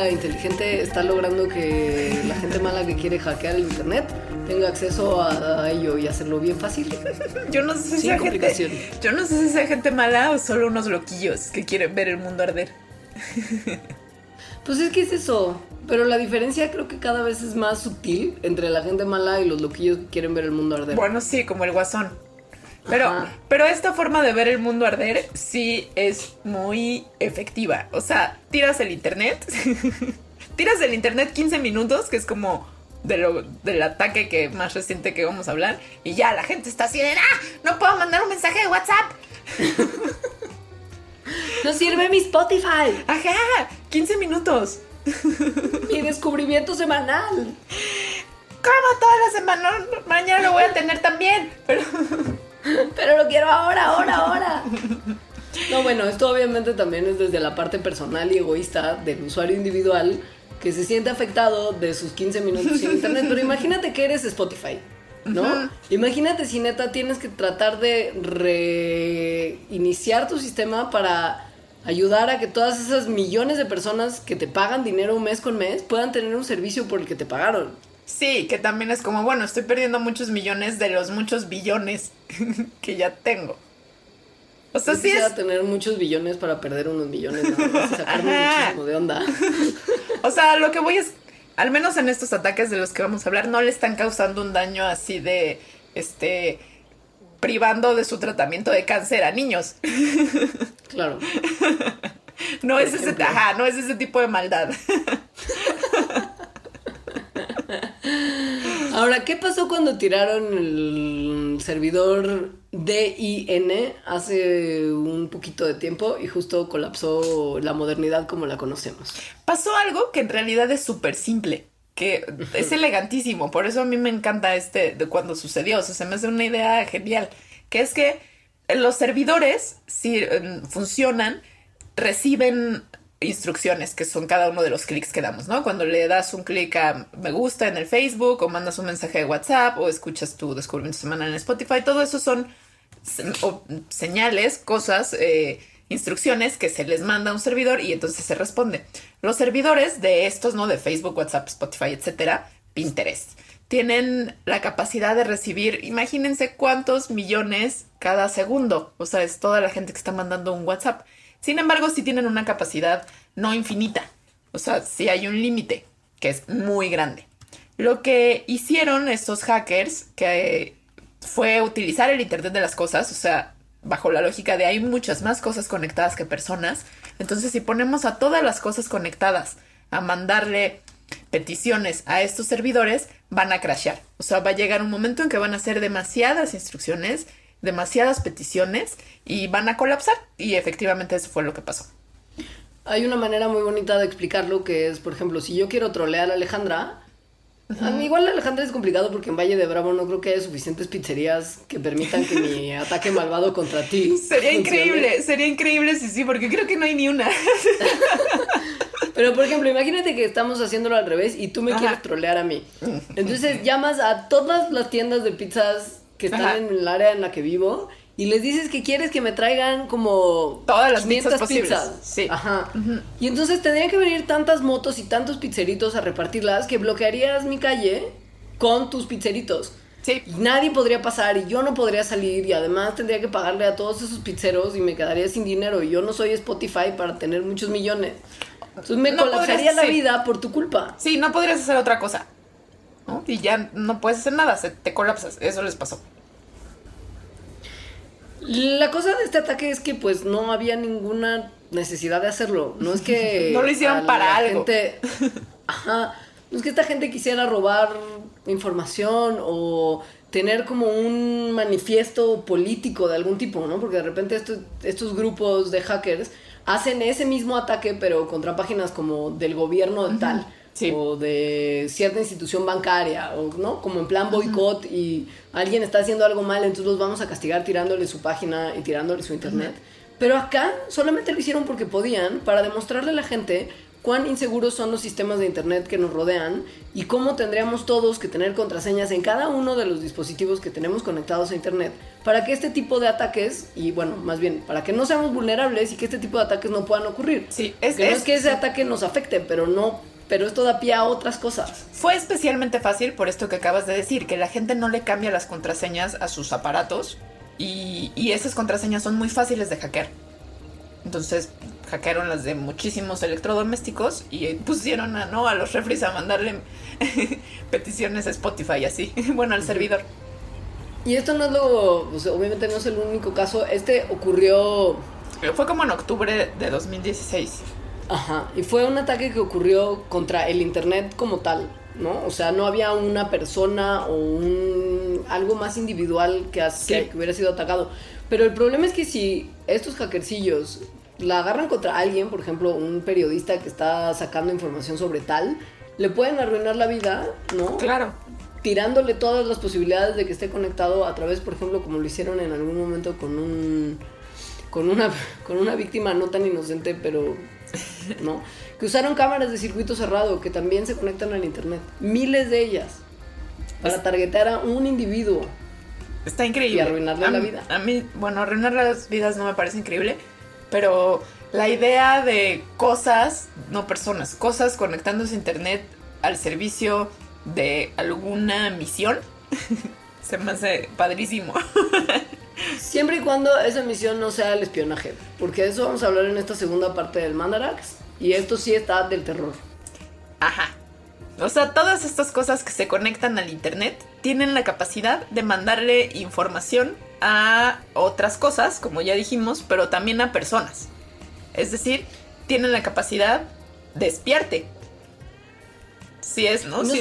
[SPEAKER 2] Inteligente está logrando que la gente mala que quiere hackear el internet tenga acceso a, a ello y hacerlo bien fácil.
[SPEAKER 3] Yo no sé si sea gente, yo no sé si sea gente mala o solo unos loquillos que quieren ver el mundo arder.
[SPEAKER 2] Pues es que es eso. Pero la diferencia creo que cada vez es más sutil entre la gente mala y los loquillos que quieren ver el mundo arder.
[SPEAKER 3] Bueno, sí, como el guasón. Pero,
[SPEAKER 2] Ajá.
[SPEAKER 3] pero esta forma de ver el mundo arder sí es muy efectiva. O sea, tiras el internet, tiras el internet 15 minutos, que es como de lo- del ataque que más reciente que vamos a hablar, y ya la gente está así de, ¡ah! No puedo mandar un mensaje de WhatsApp.
[SPEAKER 2] ¡No sirve mi Spotify!
[SPEAKER 3] Ajá, 15 minutos.
[SPEAKER 2] ¡Mi descubrimiento semanal!
[SPEAKER 3] ¿Cómo toda la semana? Mañana lo voy a tener también. Pero
[SPEAKER 2] Pero lo quiero ahora, ahora, ahora. No, bueno, esto obviamente también es desde la parte personal y egoísta del usuario individual que se siente afectado de sus 15 minutos sin internet. Pero imagínate que eres Spotify, ¿no? Imagínate si neta tienes que tratar de reiniciar tu sistema para ayudar a que todas esas millones de personas que te pagan dinero mes con mes puedan tener un servicio por el que te pagaron.
[SPEAKER 3] Sí, que también es como, bueno, estoy perdiendo muchos millones de los muchos billones que ya tengo. O sea,
[SPEAKER 2] Yo
[SPEAKER 3] sí
[SPEAKER 2] quisiera
[SPEAKER 3] es,
[SPEAKER 2] tener muchos billones para perder unos millones más y sacarme muchísimo de onda.
[SPEAKER 3] o sea, lo que voy es, al menos en estos ataques de los que vamos a hablar, no le están causando un daño así de, este, privando de su tratamiento de cáncer a niños.
[SPEAKER 2] Claro.
[SPEAKER 3] No es ese, ajá, no es ese tipo de maldad.
[SPEAKER 2] Ahora, ¿qué pasó cuando tiraron el servidor DIN hace un poquito de tiempo y justo colapsó la modernidad como la conocemos?
[SPEAKER 3] Pasó algo que en realidad es súper simple, que es elegantísimo, por eso a mí me encanta este de cuando sucedió, o sea, se me hace una idea genial, que es que los servidores, si eh, funcionan, reciben instrucciones que son cada uno de los clics que damos, ¿no? Cuando le das un clic a me gusta en el Facebook o mandas un mensaje de WhatsApp o escuchas tu descubrimiento semanal en Spotify, todo eso son señales, cosas, eh, instrucciones que se les manda a un servidor y entonces se responde. Los servidores de estos, ¿no? De Facebook, WhatsApp, Spotify, etcétera, Pinterest, tienen la capacidad de recibir, imagínense cuántos millones cada segundo. O sea, es toda la gente que está mandando un WhatsApp. Sin embargo, sí tienen una capacidad no infinita. O sea, sí hay un límite que es muy grande. Lo que hicieron estos hackers, que fue utilizar el Internet de las Cosas, o sea, bajo la lógica de hay muchas más cosas conectadas que personas. Entonces, si ponemos a todas las cosas conectadas a mandarle peticiones a estos servidores, van a crashear. O sea, va a llegar un momento en que van a hacer demasiadas instrucciones, demasiadas peticiones y van a colapsar. Y efectivamente eso fue lo que pasó.
[SPEAKER 2] Hay una manera muy bonita de explicarlo que es, por ejemplo, si yo quiero trolear a Alejandra, a mí igual Alejandra es complicado porque en Valle de Bravo no creo que haya suficientes pizzerías que permitan que mi ataque malvado contra ti
[SPEAKER 3] Sería
[SPEAKER 2] funcione.
[SPEAKER 3] increíble, sería increíble si sí, porque creo que no hay ni una.
[SPEAKER 2] Pero por ejemplo, imagínate que estamos haciéndolo al revés y tú me
[SPEAKER 3] Ajá.
[SPEAKER 2] quieres trolear a mí. Entonces llamas a todas las tiendas de pizzas que están
[SPEAKER 3] Ajá.
[SPEAKER 2] en el área en la que vivo y les dices que quieres que me traigan como
[SPEAKER 3] Todas las
[SPEAKER 2] 500
[SPEAKER 3] pizzas posibles.
[SPEAKER 2] pizzas.
[SPEAKER 3] Sí.
[SPEAKER 2] Ajá. Y entonces tendrían que venir tantas motos y tantos pizzeritos a repartirlas que bloquearías mi calle con tus pizzeritos.
[SPEAKER 3] Sí.
[SPEAKER 2] Y nadie podría pasar y yo no podría salir y además tendría que pagarle a todos esos pizzeros y me quedaría sin dinero y yo no soy Spotify para tener muchos millones. Entonces me
[SPEAKER 3] No
[SPEAKER 2] colapsaría
[SPEAKER 3] podrías-
[SPEAKER 2] la
[SPEAKER 3] sí.
[SPEAKER 2] vida por tu culpa.
[SPEAKER 3] Sí, no podrías hacer otra cosa. Y ya no puedes hacer nada, se te colapsas. Eso les pasó.
[SPEAKER 2] La cosa de este ataque es que pues no había ninguna necesidad de hacerlo. No es que...
[SPEAKER 3] No lo hicieron para algo.
[SPEAKER 2] gente- Ajá. No es que esta gente quisiera robar información o tener como un manifiesto político de algún tipo, ¿no? Porque de repente estos, estos grupos de hackers hacen ese mismo ataque pero contra páginas como del gobierno de tal.
[SPEAKER 3] Sí.
[SPEAKER 2] O de cierta institución bancaria, o no, como en plan boicot y alguien está haciendo algo mal, entonces los vamos a castigar tirándole su página y tirándole su internet. Pero acá solamente lo hicieron porque podían, para demostrarle a la gente cuán inseguros son los sistemas de internet que nos rodean y cómo tendríamos todos que tener contraseñas en cada uno de los dispositivos que tenemos conectados a internet para que este tipo de ataques, y bueno, más bien, para que no seamos vulnerables y que este tipo de ataques no puedan ocurrir.
[SPEAKER 3] Sí, es-
[SPEAKER 2] que no
[SPEAKER 3] es-
[SPEAKER 2] es que ese ataque nos afecte, pero no, pero esto da pie a otras cosas.
[SPEAKER 3] Fue especialmente fácil por esto que acabas de decir, que la gente no le cambia las contraseñas a sus aparatos y, y esas contraseñas son muy fáciles de hackear. Entonces hackearon las de muchísimos electrodomésticos y pusieron a, ¿no? a los refris a mandarle peticiones a Spotify así, bueno, al servidor.
[SPEAKER 2] Y esto no es lo, o sea, obviamente no es el único caso, este ocurrió
[SPEAKER 3] Fue como en octubre de 2016.
[SPEAKER 2] Ajá, y fue un ataque que ocurrió contra el internet como tal, ¿no? O sea, no había una persona o un algo más individual que, as-
[SPEAKER 3] Sí.
[SPEAKER 2] que, que hubiera sido atacado. Pero el problema es que si estos hackercillos la agarran contra alguien, por ejemplo, un periodista que está sacando información sobre tal, le pueden arruinar la vida, ¿no?
[SPEAKER 3] Claro.
[SPEAKER 2] tirándole todas las posibilidades de que esté conectado a través, por ejemplo, como lo hicieron en algún momento con un con una con una víctima no tan inocente, pero no, que usaron cámaras de circuito cerrado que también se conectan al internet, miles de ellas para targetar a un individuo.
[SPEAKER 3] Está increíble.
[SPEAKER 2] Y arruinarle
[SPEAKER 3] A
[SPEAKER 2] la vida.
[SPEAKER 3] A mí, bueno, arruinar las vidas no me parece increíble, pero la idea de cosas, no personas, cosas conectándose a internet al servicio de alguna misión, se me hace padrísimo.
[SPEAKER 2] Siempre y cuando esa misión no sea el espionaje, porque de eso vamos a hablar en esta segunda parte del Mandarax y esto sí está del terror.
[SPEAKER 3] Ajá. O sea, todas estas cosas que se conectan al internet tienen la capacidad de mandarle información a otras cosas, como ya dijimos, pero también a personas. Es decir, tienen la capacidad de espiarte. Si es, ¿no?
[SPEAKER 2] No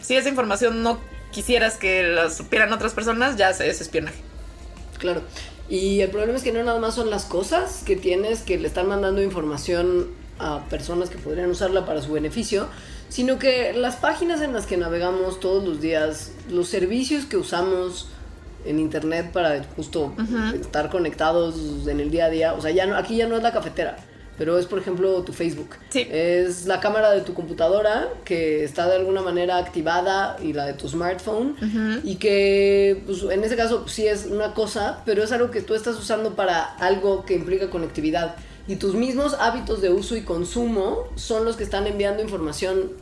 [SPEAKER 3] si, esa información no quisieras que la supieran otras personas, ya es espionaje.
[SPEAKER 2] Claro. Y el problema es que no nada más son las cosas que tienes que le están mandando información a personas que podrían usarla para su beneficio, sino que las páginas en las que navegamos todos los días, los servicios que usamos en internet para justo estar conectados en el día a día, o sea, ya no, aquí ya no es la cafetera, pero es por ejemplo tu Facebook.
[SPEAKER 3] Sí.
[SPEAKER 2] Es la cámara de tu computadora que está de alguna manera activada y la de tu smartphone y que pues, en ese caso pues, sí es una cosa, pero es algo que tú estás usando para algo que implica conectividad. Y tus mismos hábitos de uso y consumo son los que están enviando información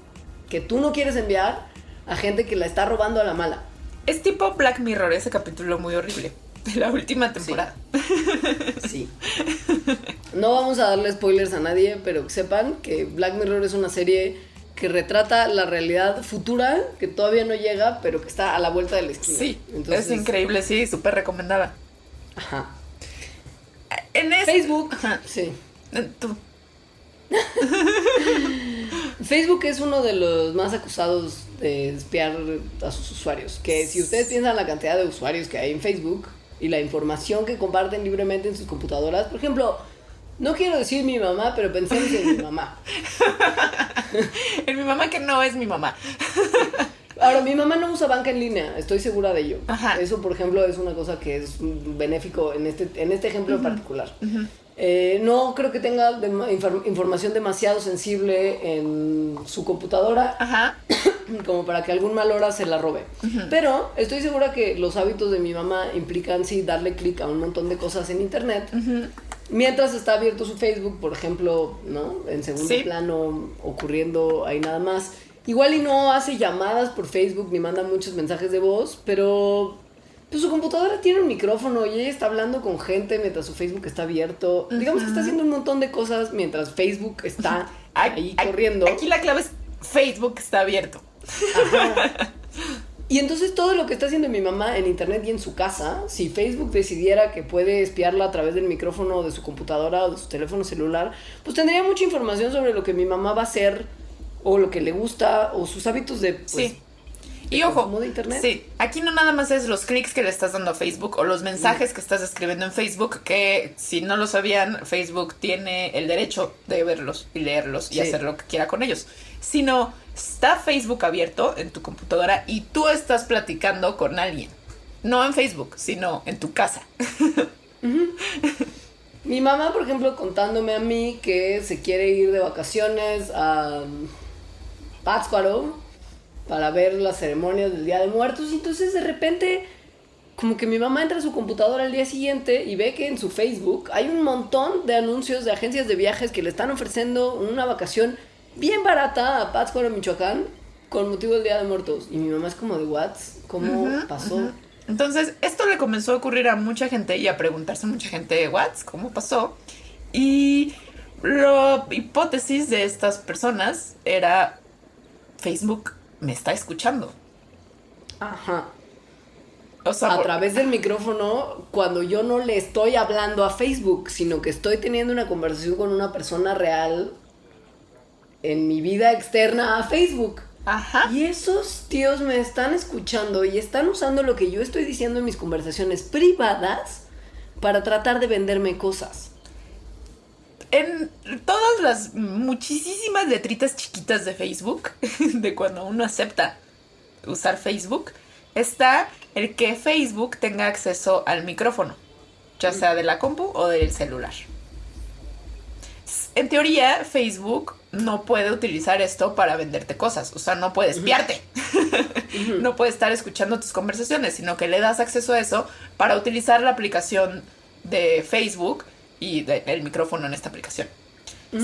[SPEAKER 2] que tú no quieres enviar a gente que la está robando a la mala.
[SPEAKER 3] Es tipo Black Mirror, ese capítulo muy horrible de la última temporada.
[SPEAKER 2] Sí. No vamos a darle spoilers a nadie, pero que sepan que Black Mirror es una serie que retrata la realidad futura que todavía no llega, pero que está a la vuelta de la esquina.
[SPEAKER 3] Sí,
[SPEAKER 2] Entonces,
[SPEAKER 3] es increíble, sí, súper recomendada.
[SPEAKER 2] Ajá.
[SPEAKER 3] En
[SPEAKER 2] Facebook.
[SPEAKER 3] Ajá.
[SPEAKER 2] Sí.
[SPEAKER 3] Tú.
[SPEAKER 2] Facebook es uno de los más acusados de espiar a sus usuarios. Que si ustedes piensan la cantidad de usuarios que hay en Facebook y la información que comparten libremente en sus computadoras, por ejemplo, no quiero decir mi mamá, pero pensemos en mi mamá.
[SPEAKER 3] En mi mamá que no es mi mamá.
[SPEAKER 2] Ahora, mi mamá no usa banca en línea, estoy segura de ello.
[SPEAKER 3] Ajá.
[SPEAKER 2] Eso, por ejemplo, es una cosa que es benéfico en este, en este ejemplo en particular. Eh, no creo que tenga información demasiado sensible en su computadora
[SPEAKER 3] Ajá.
[SPEAKER 2] como para que algún mal hora se la robe. Pero estoy segura que los hábitos de mi mamá implican sí darle clic a un montón de cosas en internet. Mientras está abierto su Facebook, por ejemplo, ¿no? En segundo
[SPEAKER 3] Sí.
[SPEAKER 2] plano, ocurriendo ahí nada más. igual y no hace llamadas por Facebook ni manda muchos mensajes de voz, pero pues su computadora tiene un micrófono y ella está hablando con gente mientras su Facebook está abierto. Digamos que está haciendo un montón de cosas mientras Facebook está ahí
[SPEAKER 3] Aquí-
[SPEAKER 2] corriendo.
[SPEAKER 3] Aquí la clave es Facebook está abierto.
[SPEAKER 2] Y entonces todo lo que está haciendo mi mamá en internet y en su casa, si Facebook decidiera que puede espiarla a través del micrófono de su computadora o de su teléfono celular, pues tendría mucha información sobre lo que mi mamá va a hacer o lo que le gusta o sus hábitos de pues,
[SPEAKER 3] sí. Y ojo,
[SPEAKER 2] de internet.
[SPEAKER 3] sí, aquí no nada más es los clics que le estás dando a Facebook o los mensajes que estás escribiendo en Facebook, que si no lo sabían, Facebook tiene el derecho de verlos y leerlos y
[SPEAKER 2] Sí.
[SPEAKER 3] hacer lo que quiera con ellos. Sino está Facebook abierto en tu computadora y tú estás platicando con alguien. No en Facebook, sino en tu casa.
[SPEAKER 2] Mi mamá, por ejemplo, contándome a mí que se quiere ir de vacaciones a Pátzcuaro para ver las ceremonias del Día de Muertos. Y entonces de repente, como que mi mamá entra a su computadora al día siguiente y ve que en su Facebook hay un montón de anuncios de agencias de viajes que le están ofreciendo una vacación bien barata a Pátzcuaro, Michoacán, con motivo del Día de Muertos. Y mi mamá es como de, ¿what? ¿Cómo pasó?
[SPEAKER 3] Entonces, esto le comenzó a ocurrir a mucha gente y a preguntarse a mucha gente, ¿what? ¿Cómo pasó? Y la hipótesis de estas personas era, Facebook me está escuchando.
[SPEAKER 2] Ajá.
[SPEAKER 3] O sea,
[SPEAKER 2] a través del micrófono cuando yo no le estoy hablando a Facebook, sino que estoy teniendo una conversación con una persona real en mi vida externa a Facebook.
[SPEAKER 3] Ajá.
[SPEAKER 2] Y esos tíos me están escuchando y están usando lo que yo estoy diciendo en mis conversaciones privadas para tratar de venderme cosas.
[SPEAKER 3] En todas las muchísimas letritas chiquitas de Facebook, de cuando uno acepta usar Facebook, está el que Facebook tenga acceso al micrófono, ya sea de la compu o del celular. En teoría, Facebook no puede utilizar esto para venderte cosas, o sea, no puede espiarte. no puede estar escuchando tus conversaciones, sino que le das acceso a eso para utilizar la aplicación de Facebook y de- el micrófono en esta aplicación.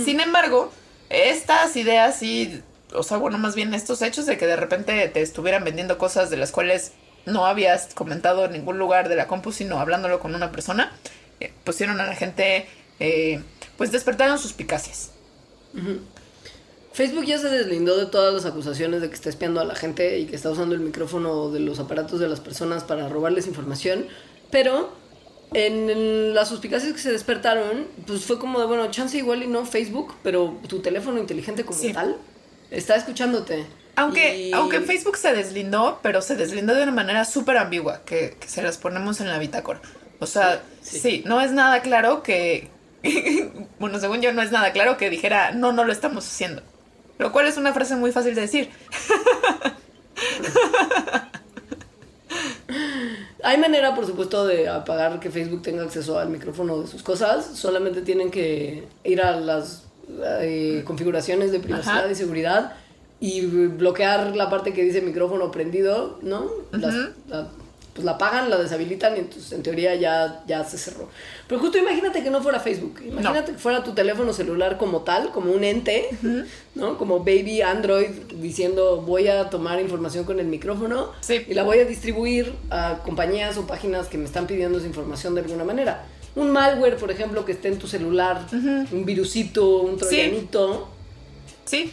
[SPEAKER 3] Sin embargo, estas ideas y, o sea, bueno, más bien estos hechos de que de repente te estuvieran vendiendo cosas de las cuales no habías comentado en ningún lugar de la compu, sino hablándolo con una persona, eh, pusieron a la gente, eh, pues despertaron suspicacias.
[SPEAKER 2] Facebook ya se deslindó de todas las acusaciones de que está espiando a la gente y que está usando el micrófono de los aparatos de las personas para robarles información, pero en, en las suspicacias que se despertaron, pues fue como de, bueno, chance igual y no Facebook, pero tu teléfono inteligente como
[SPEAKER 3] Sí.
[SPEAKER 2] tal está escuchándote.
[SPEAKER 3] Aunque,
[SPEAKER 2] Y-
[SPEAKER 3] aunque Facebook se deslindó, pero se deslindó de una manera súper ambigua, que, que se las ponemos en la bitácora. O sea,
[SPEAKER 2] Sí.
[SPEAKER 3] sí, no es nada claro que, bueno, según yo no es nada claro que dijera, no, no lo estamos haciendo. Lo cual es una frase muy fácil de decir.
[SPEAKER 2] Hay manera, por supuesto, de apagar que Facebook tenga acceso al micrófono de sus cosas. Solamente tienen que ir a las eh, configuraciones de privacidad
[SPEAKER 3] Ajá.
[SPEAKER 2] y seguridad y bloquear la parte que dice micrófono prendido, ¿no? Las- la, pues la apagan, la deshabilitan y entonces en teoría ya, ya se cerró. Pero justo imagínate que no fuera Facebook. Imagínate que fuera tu teléfono celular como tal, como un ente, ¿no? Como baby Android diciendo voy a tomar información con el micrófono
[SPEAKER 3] Sí.
[SPEAKER 2] y la voy a distribuir a compañías o páginas que me están pidiendo esa información de alguna manera. Un malware, por ejemplo, que esté en tu celular, un virusito, un troyanito.
[SPEAKER 3] Sí.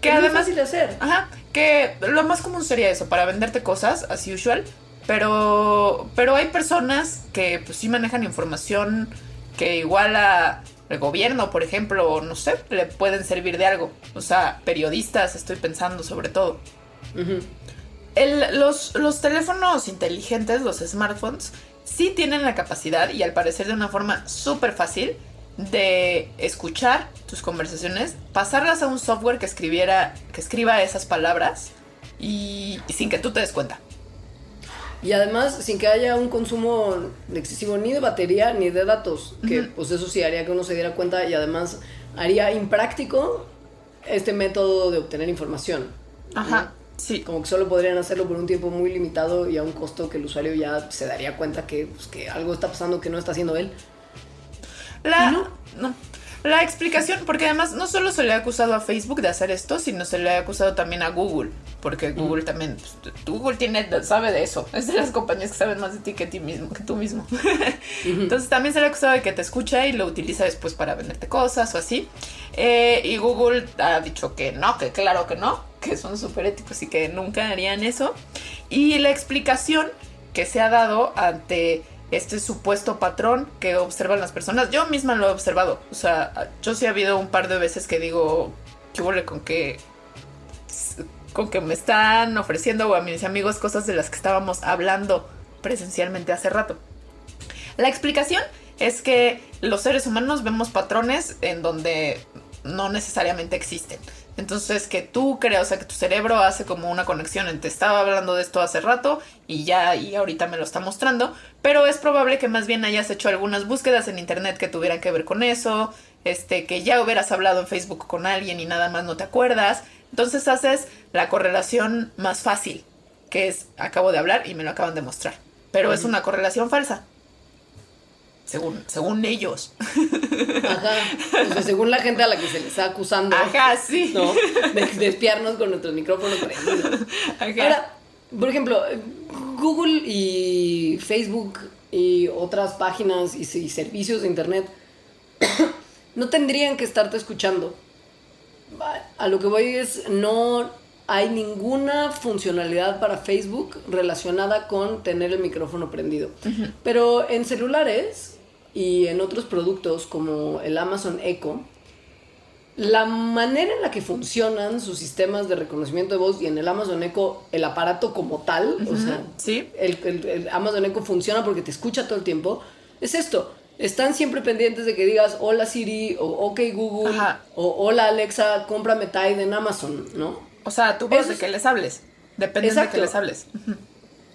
[SPEAKER 2] Que
[SPEAKER 3] Que
[SPEAKER 2] es muy
[SPEAKER 3] además
[SPEAKER 2] fácil de hacer.
[SPEAKER 3] Ajá, que lo más común sería eso, para venderte cosas, as usual, pero, pero hay personas que pues sí manejan información que igual a el gobierno, por ejemplo, no sé, le pueden servir de algo. O sea, periodistas, estoy pensando sobre todo. El- los, los teléfonos inteligentes, los smartphones, sí tienen la capacidad, y al parecer de una forma súper fácil, de escuchar tus conversaciones, pasarlas a un software que escribiera, que escriba esas palabras y, y sin que tú te des cuenta.
[SPEAKER 2] Y además, sin que haya un consumo excesivo ni de batería ni de datos, que pues eso sí haría que uno se diera cuenta y además haría impráctico este método de obtener información.
[SPEAKER 3] Ajá, sí.
[SPEAKER 2] Como que solo podrían hacerlo por un tiempo muy limitado y a un costo que el usuario ya se daría cuenta que, pues, que algo está pasando que no está haciendo él.
[SPEAKER 3] La,
[SPEAKER 2] ¿Y no?
[SPEAKER 3] no. La explicación, porque además no solo se le ha acusado a Facebook de hacer esto, sino se le ha acusado también a Google, porque Google también, pues, Google tiene, sabe de eso, es de las compañías que saben más de ti que, ti mismo, que tú mismo. Entonces también se le ha acusado de que te escucha y lo utiliza después para venderte cosas o así. Eh, y Google ha dicho que no, que claro que no, que son súper éticos y que nunca harían eso. Y la explicación que se ha dado ante este supuesto patrón que observan las personas. Yo misma lo he observado. O sea, yo sí ha habido un par de veces que digo, ¿qué huele con que con que me están ofreciendo o a mis amigos cosas de las que estábamos hablando presencialmente hace rato? La explicación es que los seres humanos vemos patrones en donde no necesariamente existen. Entonces que tú creas, o sea, que tu cerebro hace como una conexión entre estaba hablando de esto hace rato y ya y ahorita me lo está mostrando, pero es probable que más bien hayas hecho algunas búsquedas en internet que tuvieran que ver con eso, este que ya hubieras hablado en Facebook con alguien y nada más no te acuerdas. Entonces haces la correlación más fácil, que es acabo de hablar y me lo acaban de mostrar, pero es una correlación falsa. Según, según ellos.
[SPEAKER 2] Ajá. O sea, según la gente a la que se le está acusando.
[SPEAKER 3] Ajá, sí.
[SPEAKER 2] ¿No? De, de espiarnos con nuestros micrófonos prendidos.
[SPEAKER 3] Ajá.
[SPEAKER 2] Ahora, por ejemplo, Google y Facebook y otras páginas y, y servicios de internet no tendrían que estarte escuchando. A lo que voy es, no hay ninguna funcionalidad para Facebook relacionada con tener el micrófono prendido. Pero en celulares y en otros productos como el Amazon Echo, la manera en la que funcionan sus sistemas de reconocimiento de voz y en el Amazon Echo el aparato como tal, o sea,
[SPEAKER 3] Sí.
[SPEAKER 2] el, el- el Amazon Echo funciona porque te escucha todo el tiempo, es esto. Están siempre pendientes de que digas hola Siri o ok Google
[SPEAKER 3] Ajá.
[SPEAKER 2] o hola Alexa, cómprame Tide en Amazon, ¿no?
[SPEAKER 3] O sea, tu voz
[SPEAKER 2] Eso
[SPEAKER 3] de
[SPEAKER 2] es-
[SPEAKER 3] que les hables. Depende de que les hables.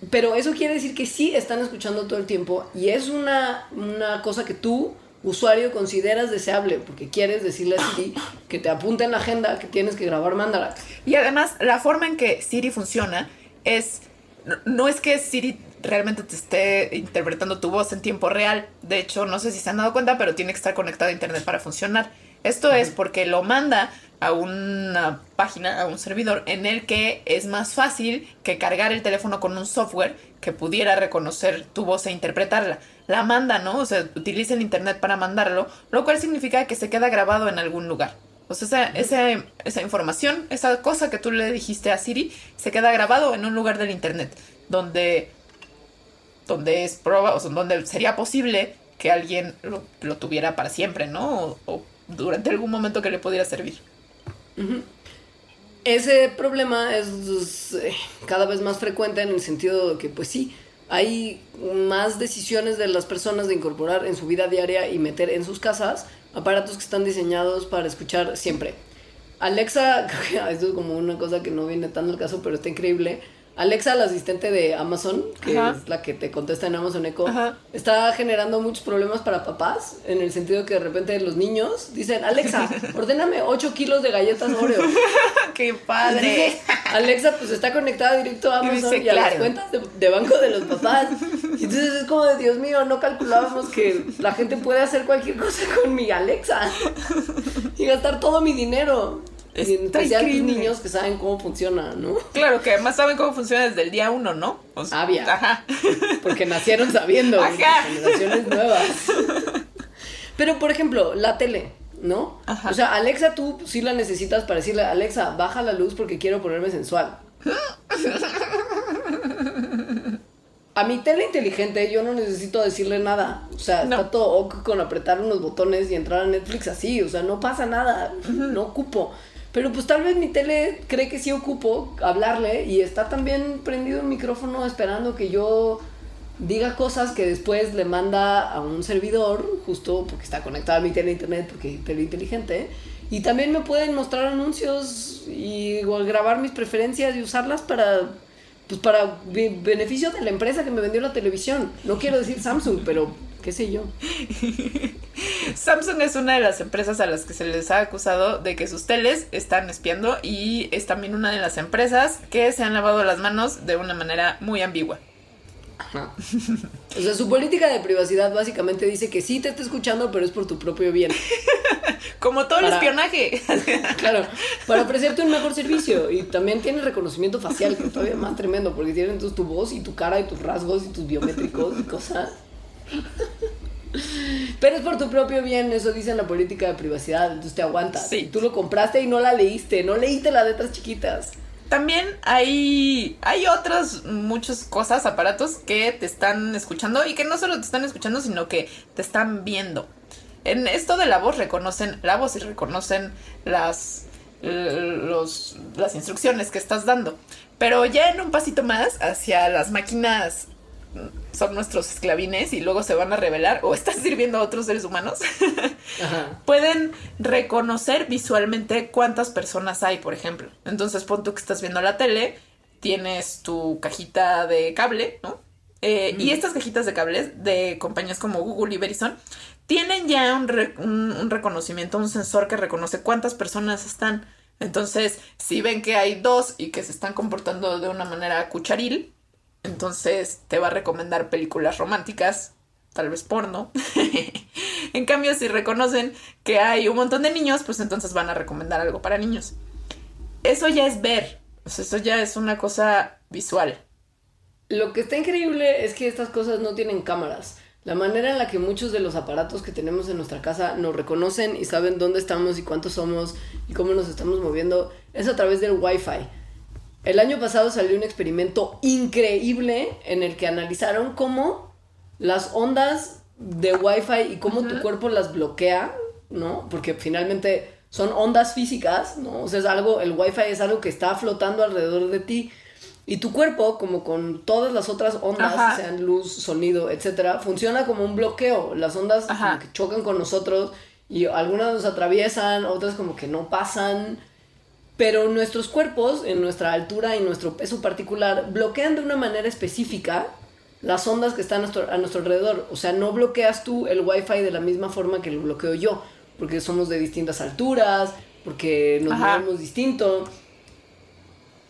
[SPEAKER 2] Pero eso quiere decir que sí están escuchando todo el tiempo y es una, una cosa que tú, usuario, consideras deseable porque quieres decirle a Siri que te apunte en la agenda que tienes que grabar Mandarax.
[SPEAKER 3] Y además, la forma en que Siri funciona es. no- No es que Siri realmente te esté interpretando tu voz en tiempo real. De hecho, no sé si se han dado cuenta, pero tiene que estar conectado a internet para funcionar. Esto es porque lo manda a una página, a un servidor, en el que es más fácil que cargar el teléfono con un software que pudiera reconocer tu voz e interpretarla. La manda, ¿no? O sea, utiliza el internet para mandarlo, lo cual significa que se queda grabado en algún lugar. O sea, esa, esa, esa información, esa cosa que tú le dijiste a Siri, se queda grabado en un lugar del internet, donde, donde es proba, o sea, donde sería posible que alguien lo, lo tuviera para siempre, ¿no? O, o durante algún momento que le pudiera servir.
[SPEAKER 2] Ese problema es, eh, cada vez más frecuente en el sentido de que, pues sí, hay más decisiones de las personas de incorporar en su vida diaria y meter en sus casas aparatos que están diseñados para escuchar siempre. Alexa, esto es como una cosa que no viene tan al caso, pero está increíble. Alexa, la asistente de Amazon, que
[SPEAKER 3] Ajá.
[SPEAKER 2] es la que te contesta en Amazon Echo,
[SPEAKER 3] Ajá.
[SPEAKER 2] está generando muchos problemas para papás, en el sentido que de repente los niños dicen, Alexa, ordéname 8 kilos de galletas Oreo.
[SPEAKER 3] ¡Qué
[SPEAKER 2] Entonces, Alexa pues está conectada directo a Amazon y,
[SPEAKER 3] dice,
[SPEAKER 2] a las cuentas de, de banco de los papás. Y entonces es como de Dios mío, no calculábamos que la gente puede hacer cualquier cosa con mi Alexa y gastar todo mi dinero. Y en
[SPEAKER 3] Está
[SPEAKER 2] especial los
[SPEAKER 3] increíble.
[SPEAKER 2] niños que saben cómo funciona, ¿no?
[SPEAKER 3] Claro, que además saben cómo funciona desde el día uno, ¿no? O sea. Ajá.
[SPEAKER 2] Porque nacieron sabiendo.
[SPEAKER 3] Ajá.
[SPEAKER 2] Generaciones nuevas. Pero, por ejemplo, la tele, ¿no?
[SPEAKER 3] Ajá.
[SPEAKER 2] O sea, Alexa, tú sí la necesitas para decirle, Alexa, baja la luz porque quiero ponerme sensual. A mi tele inteligente yo no necesito decirle nada. O sea,
[SPEAKER 3] No.
[SPEAKER 2] está todo ok con apretar unos botones y entrar a Netflix así. O sea, no pasa nada. No ocupo. Pero pues tal vez mi tele cree que sí ocupo hablarle y está también prendido el micrófono esperando que yo diga cosas que después le manda a un servidor, justo porque está conectada a mi tele internet, porque tele inteligente. Y también me pueden mostrar anuncios y grabar mis preferencias y usarlas para pues para be- beneficio de la empresa que me vendió la televisión. No quiero decir Samsung, pero qué sé yo.
[SPEAKER 3] Samsung es una de las empresas a las que se les ha acusado de que sus teles están espiando y es también una de las empresas que se han lavado las manos de una manera muy ambigua.
[SPEAKER 2] O sea, su política de privacidad básicamente dice que sí te está escuchando, pero es por tu propio bien.
[SPEAKER 3] Como todo el espionaje.
[SPEAKER 2] Claro, para ofrecerte un mejor servicio. Y también tiene reconocimiento facial, que es todavía más tremendo, porque tienen entonces tu voz y tu cara y tus rasgos y tus biométricos y cosas. Pero es por tu propio bien, eso dice en la política de privacidad, entonces te aguantas.
[SPEAKER 3] Sí.
[SPEAKER 2] Tú lo compraste y no la leíste, no leíste las letras chiquitas.
[SPEAKER 3] También hay, hay otras muchas cosas, aparatos que te están escuchando y que no solo te están escuchando, sino que te están viendo. En esto de la voz reconocen la voz y reconocen las, los, las instrucciones que estás dando. Pero ya en un pasito más hacia las máquinas son nuestros esclavines y luego se van a revelar o están sirviendo a otros seres humanos.
[SPEAKER 2] Ajá.
[SPEAKER 3] pueden reconocer visualmente cuántas personas hay, por ejemplo. Entonces, pon tú que estás viendo la tele, tienes tu cajita de cable, ¿no? Eh, Y estas cajitas de cables de compañías como Google y Verizon tienen ya un, re- un- un reconocimiento, un sensor que reconoce cuántas personas están. Entonces, si ven que hay dos y que se están comportando de una manera cucharil, entonces te va a recomendar películas románticas, tal vez porno. en cambio, si reconocen que hay un montón de niños, pues entonces van a recomendar algo para niños. Eso ya es ver, eso ya es una cosa visual.
[SPEAKER 2] Lo que está increíble es que estas cosas no tienen cámaras. La manera en la que muchos de los aparatos que tenemos en nuestra casa nos reconocen y saben dónde estamos y cuántos somos y cómo nos estamos moviendo es a través del Wi-Fi. El año pasado salió un experimento increíble en el que analizaron cómo las ondas de Wi-Fi y cómo tu cuerpo las bloquea, ¿no? Porque finalmente son ondas físicas, ¿no? O sea, es algo, el Wi-Fi es algo que está flotando alrededor de ti. Y tu cuerpo, como con todas las otras ondas,
[SPEAKER 3] Ajá.
[SPEAKER 2] sean luz, sonido, etcétera, funciona como un bloqueo. Las ondas como que chocan con nosotros y algunas nos atraviesan, otras como que no pasan. Pero nuestros cuerpos, en nuestra altura y nuestro peso particular, bloquean de una manera específica las ondas que están a nuestro, a nuestro alrededor. O sea, no bloqueas tú el wifi de la misma forma que lo bloqueo yo, porque somos de distintas alturas, porque nos
[SPEAKER 3] Ajá.
[SPEAKER 2] movemos distinto.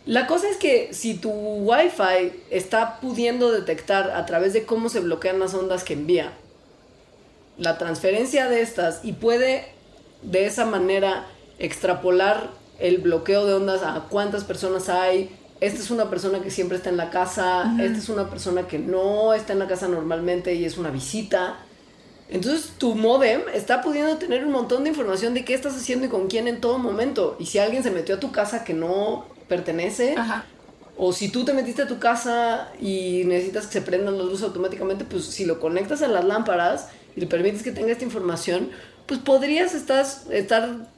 [SPEAKER 2] La cosa es que si tu wifi está pudiendo detectar a través de cómo se bloquean las ondas que envía la transferencia de estas y puede de esa manera extrapolar el bloqueo de ondas a cuántas personas hay. Esta es una persona que siempre está en la casa, esta es una persona que no está en la casa normalmente y es una visita. Entonces tu modem está pudiendo tener un montón de información de qué estás haciendo y con quién en todo momento. Y si alguien se metió a tu casa que no pertenece,
[SPEAKER 3] Ajá.
[SPEAKER 2] o si tú te metiste a tu casa y necesitas que se prendan las luces automáticamente, pues si lo conectas a las lámparas y le permites que tenga esta información, pues podrías estar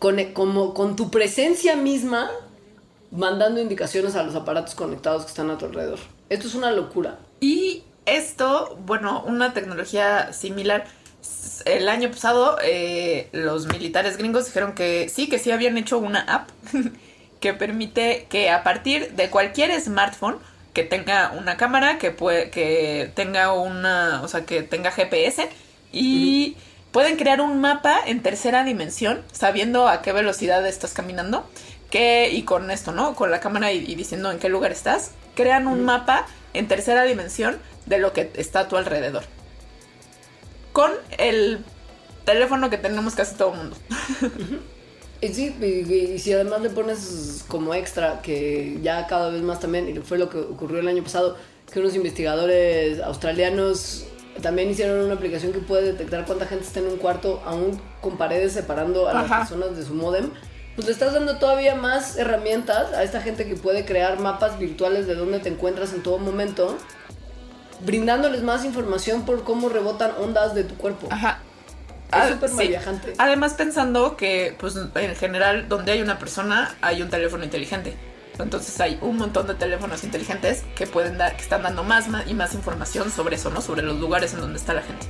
[SPEAKER 2] con, como, con tu presencia misma mandando indicaciones a los aparatos conectados que están a tu alrededor. Esto es una locura.
[SPEAKER 3] Y esto, bueno, una tecnología similar. El año pasado, eh, los militares gringos dijeron que sí, que sí habían hecho una app que permite que a partir de cualquier smartphone que tenga una cámara, que, puede, que tenga una, o sea, que tenga GPS y pueden crear un mapa en tercera dimensión, sabiendo a qué velocidad estás caminando, que, y con esto, ¿no? Con la cámara y, y diciendo en qué lugar estás, crean un mapa en tercera dimensión de lo que está a tu alrededor. Con el teléfono que tenemos casi todo el mundo.
[SPEAKER 2] Y sí, y, y si además le pones como extra, que ya cada vez más también, y fue lo que ocurrió el año pasado, que unos investigadores australianos también hicieron una aplicación que puede detectar cuánta gente está en un cuarto, aún con paredes separando a las personas de su modem, pues le estás dando todavía más herramientas a esta gente que puede crear mapas virtuales de dónde te encuentras en todo momento, brindándoles más información por cómo rebotan ondas de tu cuerpo.
[SPEAKER 3] Ajá.
[SPEAKER 2] Es
[SPEAKER 3] Ah,
[SPEAKER 2] súper
[SPEAKER 3] sí. Además pensando que, pues, en general, donde hay una persona, hay un teléfono inteligente. Entonces hay un montón de teléfonos inteligentes que pueden dar, que están dando más ma- y más información sobre eso, ¿no? Sobre los lugares en donde está la gente.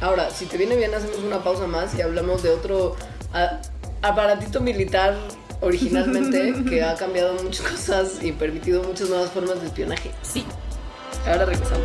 [SPEAKER 2] Ahora, si te viene bien, hacemos una pausa más y hablamos de otro a- aparatito militar originalmente que ha cambiado muchas cosas y permitido muchas nuevas formas de espionaje.
[SPEAKER 3] Sí.
[SPEAKER 2] Ahora regresamos.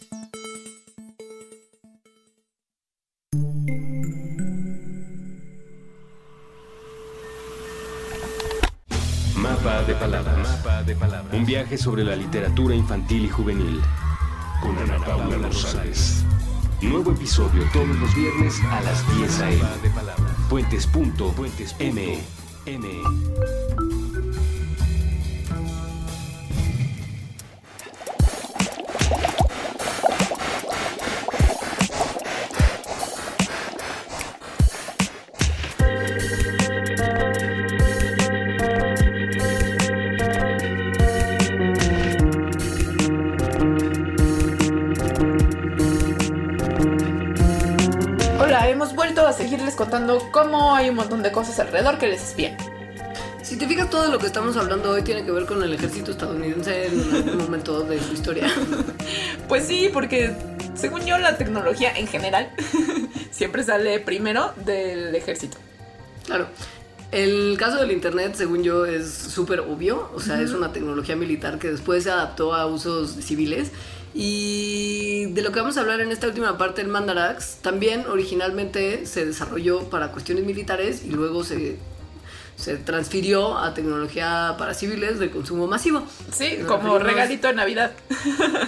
[SPEAKER 1] Un viaje sobre la literatura infantil y juvenil. Con Ana Paula Rosales. Nuevo episodio todos los viernes a las 10 a.m. Puentes.me. M.
[SPEAKER 3] cosas alrededor que les espían.
[SPEAKER 2] Si te fijas, todo lo que estamos hablando hoy tiene que ver con el ejército estadounidense en algún momento de su historia.
[SPEAKER 3] Pues sí, porque según yo la tecnología en general siempre sale primero del ejército.
[SPEAKER 2] Claro. El caso del Internet, según yo, es súper obvio. O sea, es una tecnología militar que después se adaptó a usos civiles. Y de lo que vamos a hablar en esta última parte, el Mandarax, también originalmente se desarrolló para cuestiones militares y luego se, se transfirió a tecnología para civiles de consumo masivo.
[SPEAKER 3] Sí,
[SPEAKER 2] Nos
[SPEAKER 3] como regalito de Navidad.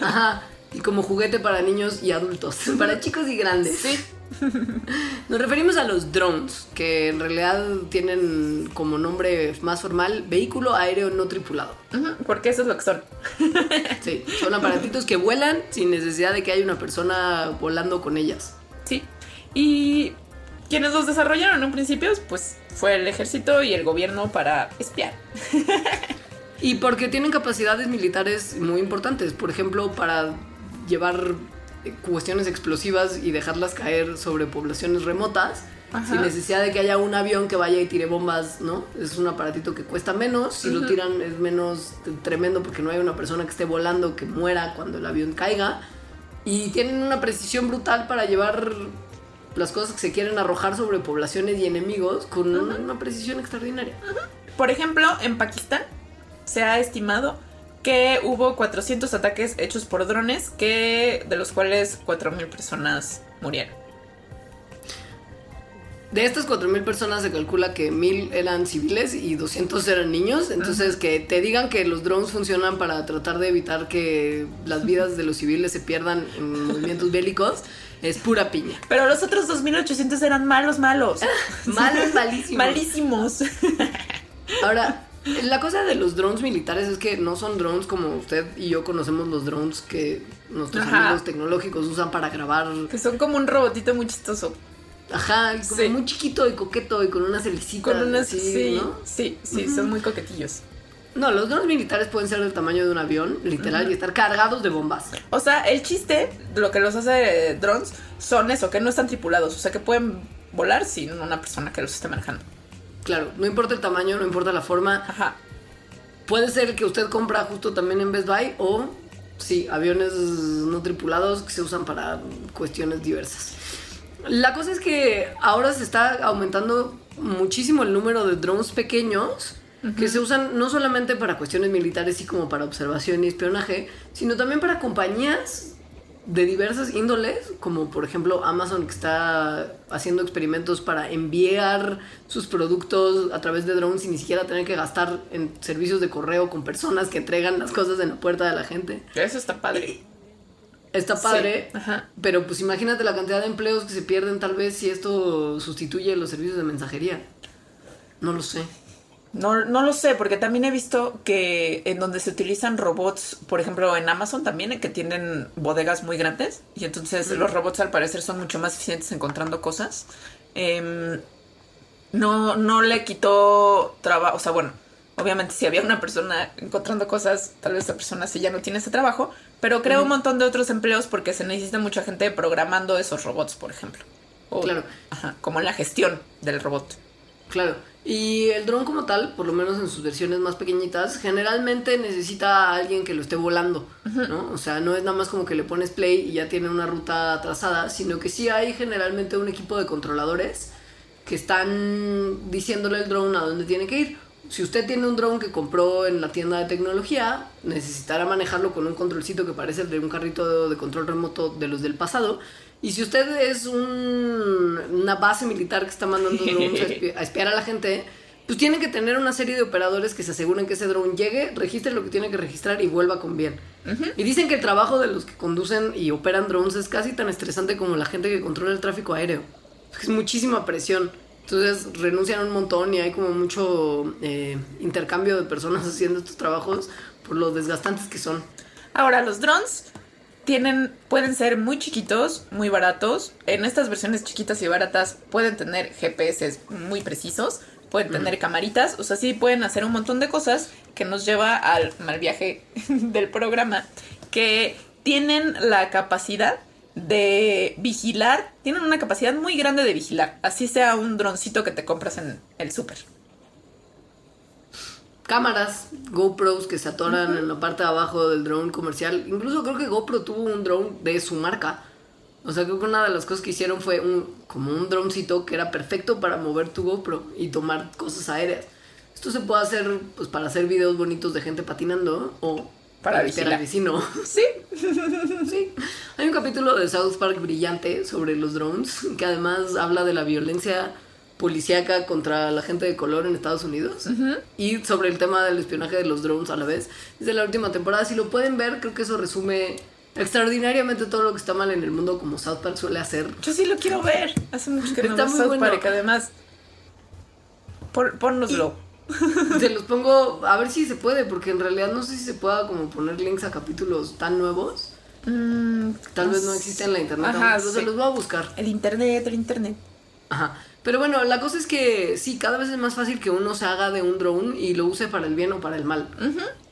[SPEAKER 2] Ajá. Y como juguete para niños y adultos, para chicos y grandes.
[SPEAKER 3] Sí.
[SPEAKER 2] Nos referimos a los drones, que en realidad tienen como nombre más formal vehículo aéreo no tripulado.
[SPEAKER 3] Porque eso es lo que son.
[SPEAKER 2] Sí, son aparatitos que vuelan sin necesidad de que haya una persona volando con ellas.
[SPEAKER 3] Sí. Y quienes los desarrollaron en un principio, pues fue el ejército y el gobierno para espiar.
[SPEAKER 2] Y porque tienen capacidades militares muy importantes, por ejemplo, para llevar cuestiones explosivas y dejarlas caer sobre poblaciones remotas.
[SPEAKER 3] Ajá.
[SPEAKER 2] Sin necesidad de que haya un avión que vaya y tire bombas, ¿no? Es un aparatito que cuesta menos. Si lo tiran es menos tremendo porque no hay una persona que esté volando que muera cuando el avión caiga. Y tienen una precisión brutal para llevar las cosas que se quieren arrojar sobre poblaciones y enemigos con una, una precisión extraordinaria.
[SPEAKER 3] Por ejemplo, en Pakistán se ha estimado que hubo 400 ataques hechos por drones, que de los cuales 4.000 personas murieron.
[SPEAKER 2] De estas 4.000 personas se calcula que 1.000 eran civiles y 200 eran niños. Entonces, que te digan que los drones funcionan para tratar de evitar que las vidas de los civiles se pierdan en movimientos bélicos es pura piña.
[SPEAKER 3] Pero los otros 2.800 eran malos, malos.
[SPEAKER 2] Malos, malísimos.
[SPEAKER 3] Malísimos.
[SPEAKER 2] Ahora, la cosa de los drones militares es que no son drones como usted y yo conocemos los drones que nuestros
[SPEAKER 3] Ajá.
[SPEAKER 2] amigos tecnológicos usan para grabar.
[SPEAKER 3] que son como un robotito muy chistoso.
[SPEAKER 2] Ajá, como
[SPEAKER 3] Sí.
[SPEAKER 2] muy chiquito y coqueto y con unas helicitas.
[SPEAKER 3] Con unas...
[SPEAKER 2] así,
[SPEAKER 3] sí,
[SPEAKER 2] ¿no?
[SPEAKER 3] sí, sí, son muy coquetillos.
[SPEAKER 2] No, los drones militares pueden ser del tamaño de un avión, literal, y estar cargados de bombas.
[SPEAKER 3] O sea, el chiste, lo que los hace eh, drones, son eso, que no están tripulados. O sea, que pueden volar sin una persona que los esté manejando.
[SPEAKER 2] Claro, no importa el tamaño, no importa la forma.
[SPEAKER 3] Ajá.
[SPEAKER 2] Puede ser que usted compra justo también en Best Buy o, sí, aviones no tripulados que se usan para cuestiones diversas. La cosa es que ahora se está aumentando muchísimo el número de drones pequeños que se usan no solamente para cuestiones militares y como para observación y espionaje, sino también para compañías de diversas índoles, como por ejemplo Amazon que está haciendo experimentos para enviar sus productos a través de drones sin ni siquiera tener que gastar en servicios de correo con personas que entregan las cosas en la puerta de la gente.
[SPEAKER 3] Eso está padre.
[SPEAKER 2] Está padre,
[SPEAKER 3] Sí,
[SPEAKER 2] pero pues imagínate la cantidad de empleos que se pierden tal vez si esto sustituye los servicios de mensajería. No lo sé.
[SPEAKER 3] No, no lo sé, porque también he visto que en donde se utilizan robots, por ejemplo en Amazon también, que tienen bodegas muy grandes, y entonces los robots al parecer son mucho más eficientes encontrando cosas. em, no, no le quitó trabajo, o sea, bueno, obviamente si había una persona encontrando cosas, tal vez esa persona sí ya no tiene ese trabajo, pero crea un montón de otros empleos porque se necesita mucha gente programando esos robots, por ejemplo. O-
[SPEAKER 2] Claro.
[SPEAKER 3] Ajá, como en la gestión del robot.
[SPEAKER 2] Claro. Y el dron como tal, por lo menos en sus versiones más pequeñitas, generalmente necesita a alguien que lo esté volando, ¿no? O sea, no es nada más como que le pones play y ya tiene una ruta trazada, sino que sí hay generalmente un equipo de controladores que están diciéndole al drone a dónde tiene que ir. Si usted tiene un drone que compró en la tienda de tecnología, necesitará manejarlo con un controlcito que parece el de un carrito de control remoto de los del pasado. Y si usted es un- una base militar que está mandando drones a, espi- a espiar a la gente, pues tiene que tener una serie de operadores que se aseguren que ese drone llegue, registre lo que tiene que registrar y vuelva con bien. Y dicen que el trabajo de los que conducen y operan drones es casi tan estresante como la gente que controla el tráfico aéreo. Es muchísima presión. Entonces renuncian un montón y hay como mucho eh, intercambio de personas haciendo estos trabajos por lo desgastantes que son.
[SPEAKER 3] Ahora, los drones tienen, pueden ser muy chiquitos, muy baratos. En estas versiones chiquitas y baratas pueden tener GPS muy precisos, pueden tener camaritas, o sea, sí pueden hacer un montón de cosas que nos lleva al mal viaje del programa, que tienen la capacidad de vigilar, tienen una capacidad muy grande de vigilar, así sea un droncito que te compras en el súper.
[SPEAKER 2] Cámaras, GoPros que se atoran en la parte de abajo del drone comercial. Incluso creo que GoPro tuvo un drone de su marca. O sea, creo que una de las cosas que hicieron fue un, como un droncito que era perfecto para mover tu GoPro y tomar cosas aéreas. Esto se puede hacer pues para hacer videos bonitos de gente patinando o
[SPEAKER 3] Para
[SPEAKER 2] espiar al
[SPEAKER 3] vigilar.
[SPEAKER 2] vecino.
[SPEAKER 3] Sí,
[SPEAKER 2] Sí. Hay un capítulo de South Park brillante sobre los drones que además habla de la violencia policíaca contra la gente de color en Estados Unidos y sobre el tema del espionaje de los drones a la vez. Es de la última temporada. Si lo pueden ver, creo que eso resume extraordinariamente todo lo que está mal en el mundo como South Park suele hacer.
[SPEAKER 3] yo sí lo quiero ver. Hace mucho que no
[SPEAKER 2] Está
[SPEAKER 3] veo
[SPEAKER 2] muy
[SPEAKER 3] South
[SPEAKER 2] bueno.
[SPEAKER 3] Park, además. Pon- Pónnoslo.
[SPEAKER 2] Se los pongo a ver si se puede, porque en realidad no sé si se pueda como poner links a capítulos tan nuevos.
[SPEAKER 3] Mm,
[SPEAKER 2] Tal vez no existe en la internet,
[SPEAKER 3] Ajá,
[SPEAKER 2] pero se los voy a buscar.
[SPEAKER 3] El internet, el internet.
[SPEAKER 2] Ajá. Pero bueno, la cosa es que sí, cada vez es más fácil que uno se haga de un drone y lo use para el bien o para el mal.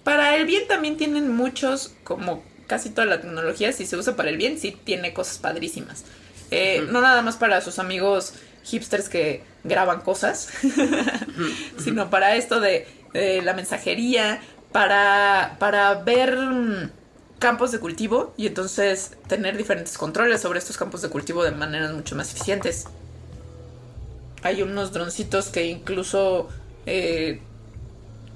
[SPEAKER 3] Para el bien también tienen muchos, como casi toda la tecnología, si se usa para el bien, sí tiene cosas padrísimas. Eh, No nada más para sus amigos hipsters que graban cosas, sino para esto de, de la mensajería, para, para ver mm, campos de cultivo y entonces tener diferentes controles sobre estos campos de cultivo de maneras mucho más eficientes. Hay unos droncitos que incluso eh,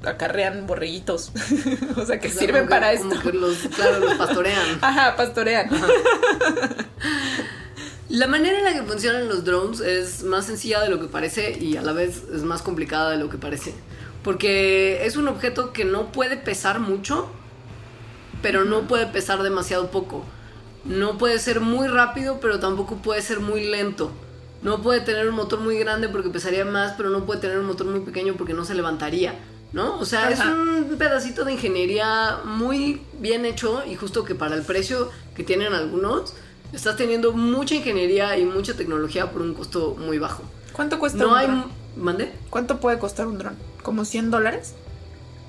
[SPEAKER 3] acarrean borreguitos. o sea, que
[SPEAKER 2] O sea,
[SPEAKER 3] sirven para
[SPEAKER 2] que-
[SPEAKER 3] esto.
[SPEAKER 2] Como que los, claro, los pastorean.
[SPEAKER 3] Ajá, pastorean.
[SPEAKER 2] La manera en la que funcionan los drones es más sencilla de lo que parece y a la vez es más complicada de lo que parece. Porque es un objeto que no puede pesar mucho, pero no puede pesar demasiado poco. No puede ser muy rápido, pero tampoco puede ser muy lento. No puede tener un motor muy grande porque pesaría más, pero no puede tener un motor muy pequeño porque no se levantaría. ¿No? O sea, es un pedacito de ingeniería muy bien hecho y justo que para el precio que tienen algunos, estás teniendo mucha ingeniería y mucha tecnología por un costo muy bajo.
[SPEAKER 3] ¿Cuánto cuesta
[SPEAKER 2] No
[SPEAKER 3] un
[SPEAKER 2] hay...
[SPEAKER 3] dron?
[SPEAKER 2] ¿Mande?
[SPEAKER 3] ¿Cuánto puede costar un dron? ¿Como 100 dólares?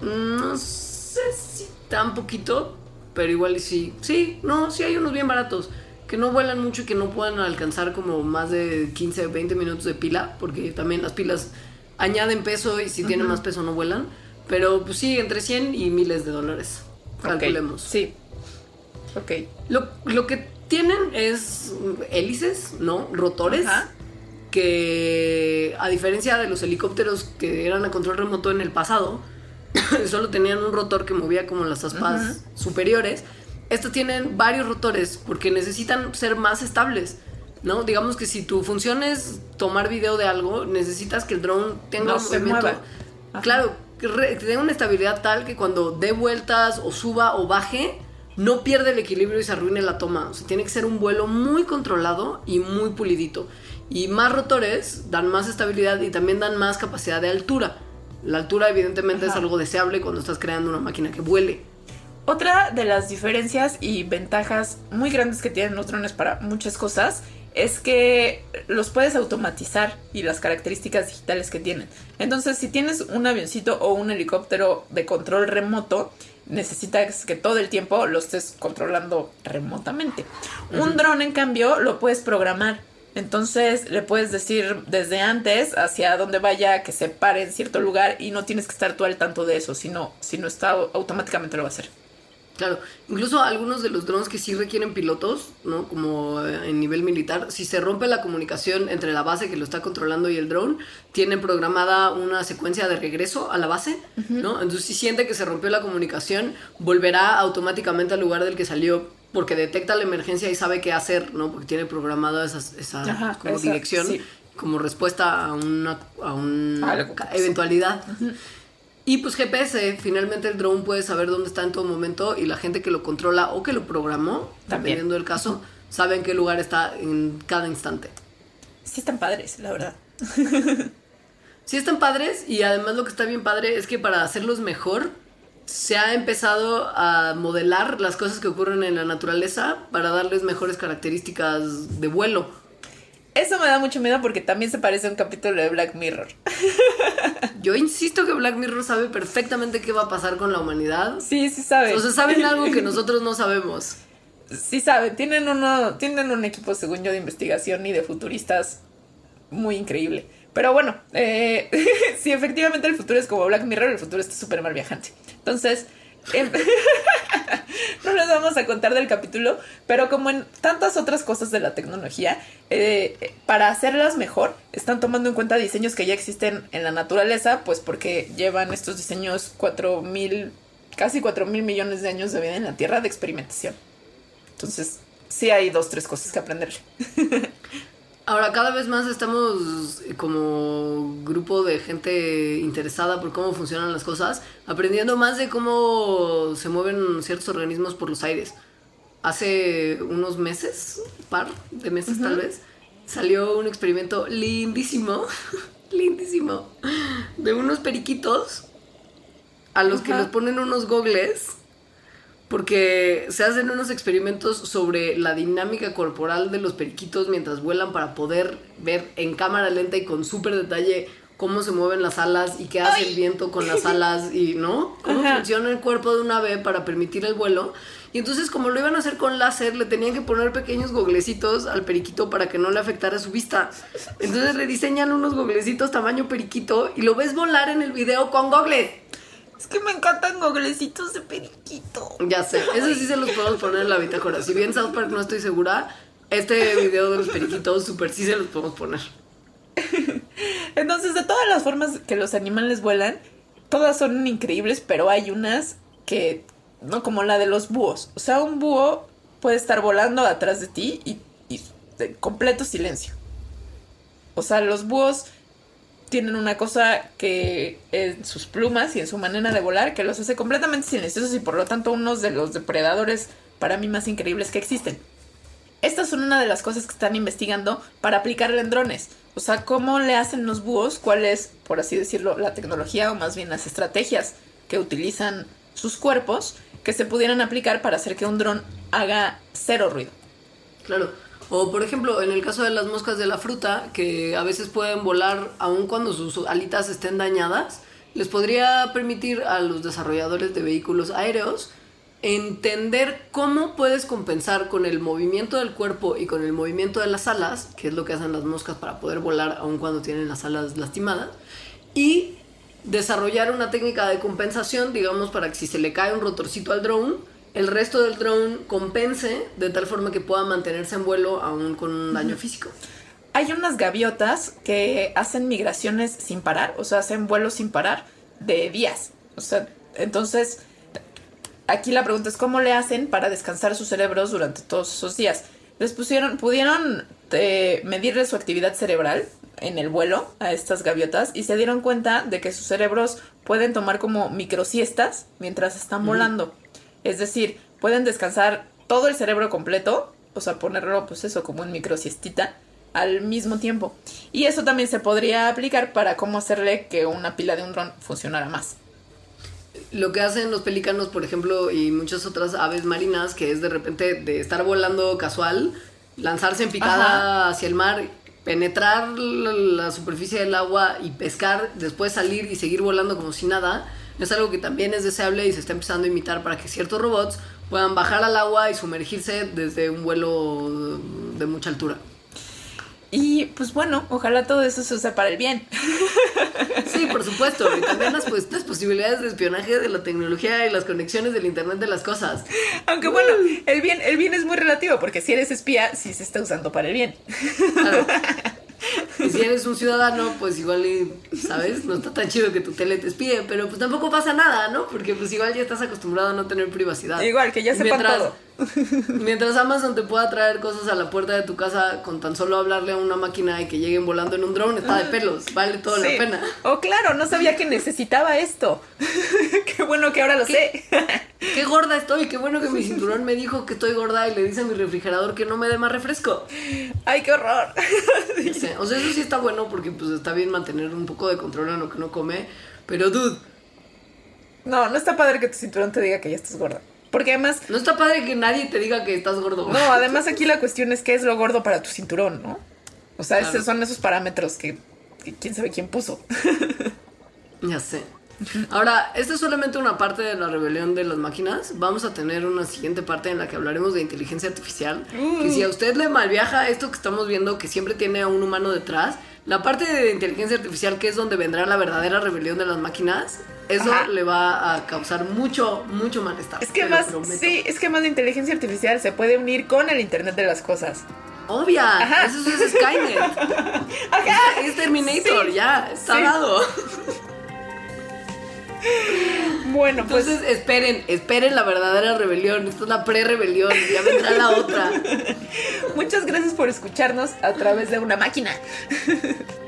[SPEAKER 2] No sé si tan poquito, pero igual sí. Sí, no, sí hay unos bien baratos. Que no vuelan mucho y que no puedan alcanzar como más de 15 o 20 minutos de pila, porque también las pilas añaden peso y si tienen más peso no vuelan. Pero pues sí, entre 100 y miles de dólares. Calculemos.
[SPEAKER 3] Sí. Ok.
[SPEAKER 2] Lo, lo que tienen es hélices, ¿no? Rotores.
[SPEAKER 3] Ajá.
[SPEAKER 2] Que a diferencia de los helicópteros que eran a control remoto en el pasado, solo tenían un rotor que movía como las aspas superiores. Estos tienen varios rotores porque necesitan ser más estables. ¿No? Digamos que si tu función es tomar video de algo, necesitas que el drone tenga
[SPEAKER 3] No
[SPEAKER 2] un movimiento. Claro, que, re- que tenga una estabilidad tal que cuando dé vueltas o suba o baje, no pierde el equilibrio y se arruine la toma. O sea, tiene que ser un vuelo muy controlado y muy pulidito. Y más rotores dan más estabilidad y también dan más capacidad de altura. La altura evidentemente es
[SPEAKER 3] Ajá.
[SPEAKER 2] algo deseable cuando estás creando una máquina que vuele.
[SPEAKER 3] Otra de las diferencias y ventajas muy grandes que tienen los drones para muchas cosas es que los puedes automatizar y las características digitales que tienen. Entonces, si tienes un avioncito o un helicóptero de control remoto, necesitas que todo el tiempo lo estés controlando remotamente. Un dron, en cambio, lo puedes programar. Entonces le puedes decir desde antes hacia dónde vaya, que se pare en cierto lugar y no tienes que estar tú al tanto de eso, sino, si no está automáticamente lo va a hacer.
[SPEAKER 2] Claro, incluso algunos de los drones que sí requieren pilotos, ¿no? Como eh, en nivel militar, si se rompe la comunicación entre la base que lo está controlando y el drone, tienen programada una secuencia de regreso a la base, ¿no? Entonces si siente que se rompió la comunicación, volverá automáticamente al lugar del que salió porque detecta la emergencia y sabe qué hacer, ¿no? Porque tiene programada esa, esa
[SPEAKER 3] Ajá,
[SPEAKER 2] como
[SPEAKER 3] esa-
[SPEAKER 2] dirección
[SPEAKER 3] sí.
[SPEAKER 2] como respuesta a una, a una eventualidad. Y pues GPS, finalmente el drone puede saber dónde está en todo momento y la gente que lo controla o que lo programó,
[SPEAKER 3] También.
[SPEAKER 2] dependiendo del caso, sabe en qué lugar está en cada instante.
[SPEAKER 3] Sí están padres, la verdad.
[SPEAKER 2] Sí están padres y además lo que está bien padre es que para hacerlos mejor se ha empezado a modelar las cosas que ocurren en la naturaleza para darles mejores características de vuelo.
[SPEAKER 3] Eso me da mucho miedo porque también se parece a un capítulo de Black Mirror.
[SPEAKER 2] Yo insisto que Black Mirror sabe perfectamente qué va a pasar con la humanidad.
[SPEAKER 3] Sí, sí saben.
[SPEAKER 2] O sea, saben algo que nosotros no sabemos.
[SPEAKER 3] Sí saben, tienen uno, tienen un equipo, según yo, de investigación y de futuristas muy increíble. Pero bueno, eh, si efectivamente el futuro es como Black Mirror, el futuro está súper mal viajante. Entonces, no les vamos a contar del capítulo, pero como en tantas otras cosas de la tecnología, eh, para hacerlas mejor, están tomando en cuenta diseños que ya existen en la naturaleza, pues porque llevan estos diseños cuatro mil, casi 4 mil millones de años de vida en la Tierra de experimentación. Entonces, sí hay dos, tres cosas que aprenderle.
[SPEAKER 2] Ahora, cada vez más estamos como grupo de gente interesada por cómo funcionan las cosas, aprendiendo más de cómo se mueven ciertos organismos por los aires. Hace unos meses, par de meses tal vez, salió un experimento lindísimo, lindísimo, de unos periquitos a los que les ponen unos gogles porque se hacen unos experimentos sobre la dinámica corporal de los periquitos mientras vuelan para poder ver en cámara lenta y con súper detalle cómo se mueven las alas y qué hace el viento con las alas y no cómo
[SPEAKER 3] Ajá.
[SPEAKER 2] funciona el cuerpo de un ave para permitir el vuelo. Y entonces como lo iban a hacer con láser le tenían que poner pequeños goglecitos al periquito para que no le afectara su vista. Entonces le diseñan unos goglecitos tamaño periquito y lo ves volar en el video con gogles
[SPEAKER 3] Es que me encantan goglecitos de periquito.
[SPEAKER 2] ya sé, eso sí se los podemos poner en la bitácora. Si bien South Park no estoy segura, este video de los periquitos super sí se los podemos poner.
[SPEAKER 3] Entonces, de todas las formas que los animales vuelan, todas son increíbles, pero hay unas que, no como la de los búhos. O sea, un búho puede estar volando atrás de ti y, y de completo silencio. O sea, los búhos tienen una cosa que en sus plumas y en su manera de volar que los hace completamente silenciosos y por lo tanto unos de los depredadores para mí más increíbles que existen. Estas son una de las cosas que están investigando para aplicarle en drones. O sea, cómo le hacen los búhos, cuál es, por así decirlo, la tecnología o más bien las estrategias que utilizan sus cuerpos que se pudieran aplicar para hacer que un dron haga cero ruido.
[SPEAKER 2] Claro. O por ejemplo, en el caso de las moscas de la fruta, que a veces pueden volar aun cuando sus alitas estén dañadas, les podría permitir a los desarrolladores de vehículos aéreos entender cómo puedes compensar con el movimiento del cuerpo y con el movimiento de las alas, que es lo que hacen las moscas para poder volar aun cuando tienen las alas lastimadas, y desarrollar una técnica de compensación, digamos, para que si se le cae un rotorcito al drone, el resto del drone compense de tal forma que pueda mantenerse en vuelo aún con un daño físico.
[SPEAKER 3] Hay unas gaviotas que hacen migraciones sin parar, o sea, hacen vuelos sin parar de días. O sea, entonces, aquí la pregunta es cómo le hacen para descansar sus cerebros durante todos esos días. Les pusieron, pudieron eh, medirle su actividad cerebral en el vuelo a estas gaviotas y se dieron cuenta de que sus cerebros pueden tomar como microsiestas mientras están volando. Es decir, pueden descansar todo el cerebro completo, o sea, ponerlo, pues eso, como en microsiestita al mismo tiempo. Y eso también se podría aplicar para cómo hacerle que una pila de un dron funcionara más.
[SPEAKER 2] Lo que hacen los pelícanos, por ejemplo, y muchas otras aves marinas, que es de repente de estar volando casual, lanzarse en picada hacia el mar, penetrar la superficie del agua y pescar, después salir y seguir volando como si nada, es algo que también es deseable y se está empezando a imitar para que ciertos robots puedan bajar al agua y sumergirse desde un vuelo de mucha altura.
[SPEAKER 3] Y pues bueno, ojalá todo eso se use para el bien.
[SPEAKER 2] Sí, por supuesto. Y también las, pues, las posibilidades de espionaje de la tecnología y las conexiones del Internet de las cosas.
[SPEAKER 3] Aunque bueno, el bien, el bien es muy relativo, porque si eres espía, sí se está usando para el bien.
[SPEAKER 2] Claro. Y si eres un ciudadano, pues igual, ¿sabes? No está tan chido que tu tele te espíe, pero pues tampoco pasa nada, ¿no? Porque pues igual ya estás acostumbrado a no tener privacidad.
[SPEAKER 3] Igual, que ya sepan
[SPEAKER 2] mientras,
[SPEAKER 3] todo.
[SPEAKER 2] Mientras Amazon te pueda traer cosas a la puerta de tu casa con tan solo hablarle a una máquina y que lleguen volando en un drone, está de pelos, vale toda
[SPEAKER 3] Sí.
[SPEAKER 2] la pena.
[SPEAKER 3] Oh, claro, no sabía que necesitaba esto. Qué bueno que ahora lo sé.
[SPEAKER 2] Qué gorda estoy, qué bueno que mi cinturón me dijo que estoy gorda y le dice a mi refrigerador que no me dé más refresco.
[SPEAKER 3] Ay, qué horror.
[SPEAKER 2] O sea, eso sí está bueno porque pues está bien mantener un poco de control en lo que uno come, pero dude,
[SPEAKER 3] No, no está padre que tu cinturón te diga que ya estás gorda. Porque además,
[SPEAKER 2] no está padre que nadie te diga que estás gordo.
[SPEAKER 3] no, además aquí la cuestión es qué es lo gordo para tu cinturón, ¿no? O sea,
[SPEAKER 2] Claro.
[SPEAKER 3] esos son esos parámetros que, que quién sabe quién puso.
[SPEAKER 2] Ya sé. Ahora, esta es solamente una parte de la rebelión de las máquinas. Vamos a tener una siguiente parte en la que hablaremos de inteligencia artificial. Que si a usted le malviaja esto que estamos viendo, que siempre tiene a un humano detrás, la parte de inteligencia artificial, que es donde vendrá la verdadera rebelión de las máquinas, eso
[SPEAKER 3] Ajá.
[SPEAKER 2] le va a causar mucho, mucho malestar.
[SPEAKER 3] Es que más, sí, es que más la inteligencia artificial se puede unir con el Internet de las cosas.
[SPEAKER 2] Obvia,
[SPEAKER 3] Ajá.
[SPEAKER 2] eso es Skynet.
[SPEAKER 3] Ajá.
[SPEAKER 2] Es Terminator,
[SPEAKER 3] Sí.
[SPEAKER 2] ya, está
[SPEAKER 3] Sí.
[SPEAKER 2] dado.
[SPEAKER 3] Bueno, pues
[SPEAKER 2] esperen, esperen la verdadera rebelión. Esta es la pre-rebelión, ya vendrá la otra.
[SPEAKER 3] muchas gracias por escucharnos a través de una máquina.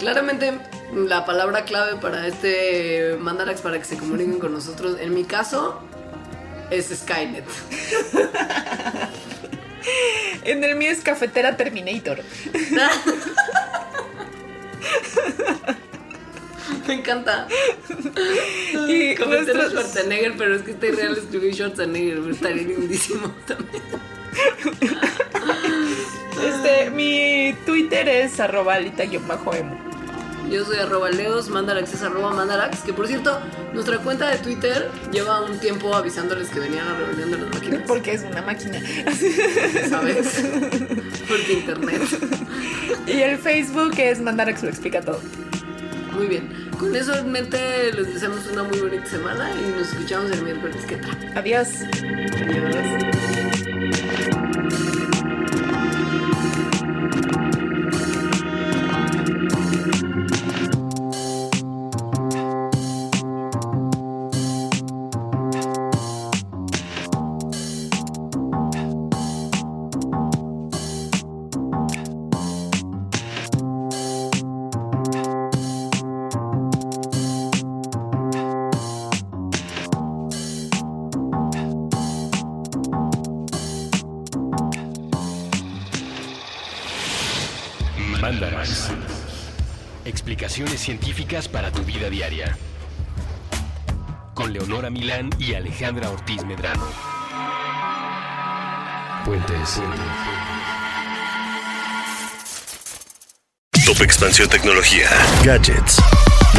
[SPEAKER 2] Claramente, la palabra clave para este Mandarax para que se comuniquen con nosotros, en mi caso, es Skynet.
[SPEAKER 3] En el mío es cafetera Terminator.
[SPEAKER 2] Me encanta.
[SPEAKER 3] Y
[SPEAKER 2] Cafetero
[SPEAKER 3] nuestros-
[SPEAKER 2] Schwarzenegger, pero es que este real escribí Schwarzenegger, estaría lindísimo también.
[SPEAKER 3] Este, mi Twitter es arroba alita-emo.
[SPEAKER 2] Yo soy arroba leos, mandarax es arroba mandarax, que por cierto, nuestra cuenta de Twitter lleva un tiempo avisándoles que venía la rebelión de las máquinas.
[SPEAKER 3] Porque es una máquina.
[SPEAKER 2] ¿Sabes? Porque internet.
[SPEAKER 3] Y el Facebook es Mandarax lo explica todo.
[SPEAKER 2] Muy bien. Con eso en mente, les deseamos una muy bonita semana y nos escuchamos el miércoles que.
[SPEAKER 3] Adiós.
[SPEAKER 2] Adiós.
[SPEAKER 1] Científicas para tu vida diaria. Con Leonora Milán y Alejandra Ortiz Medrano. Puentes.
[SPEAKER 4] Top Expansión Tecnología. Gadgets.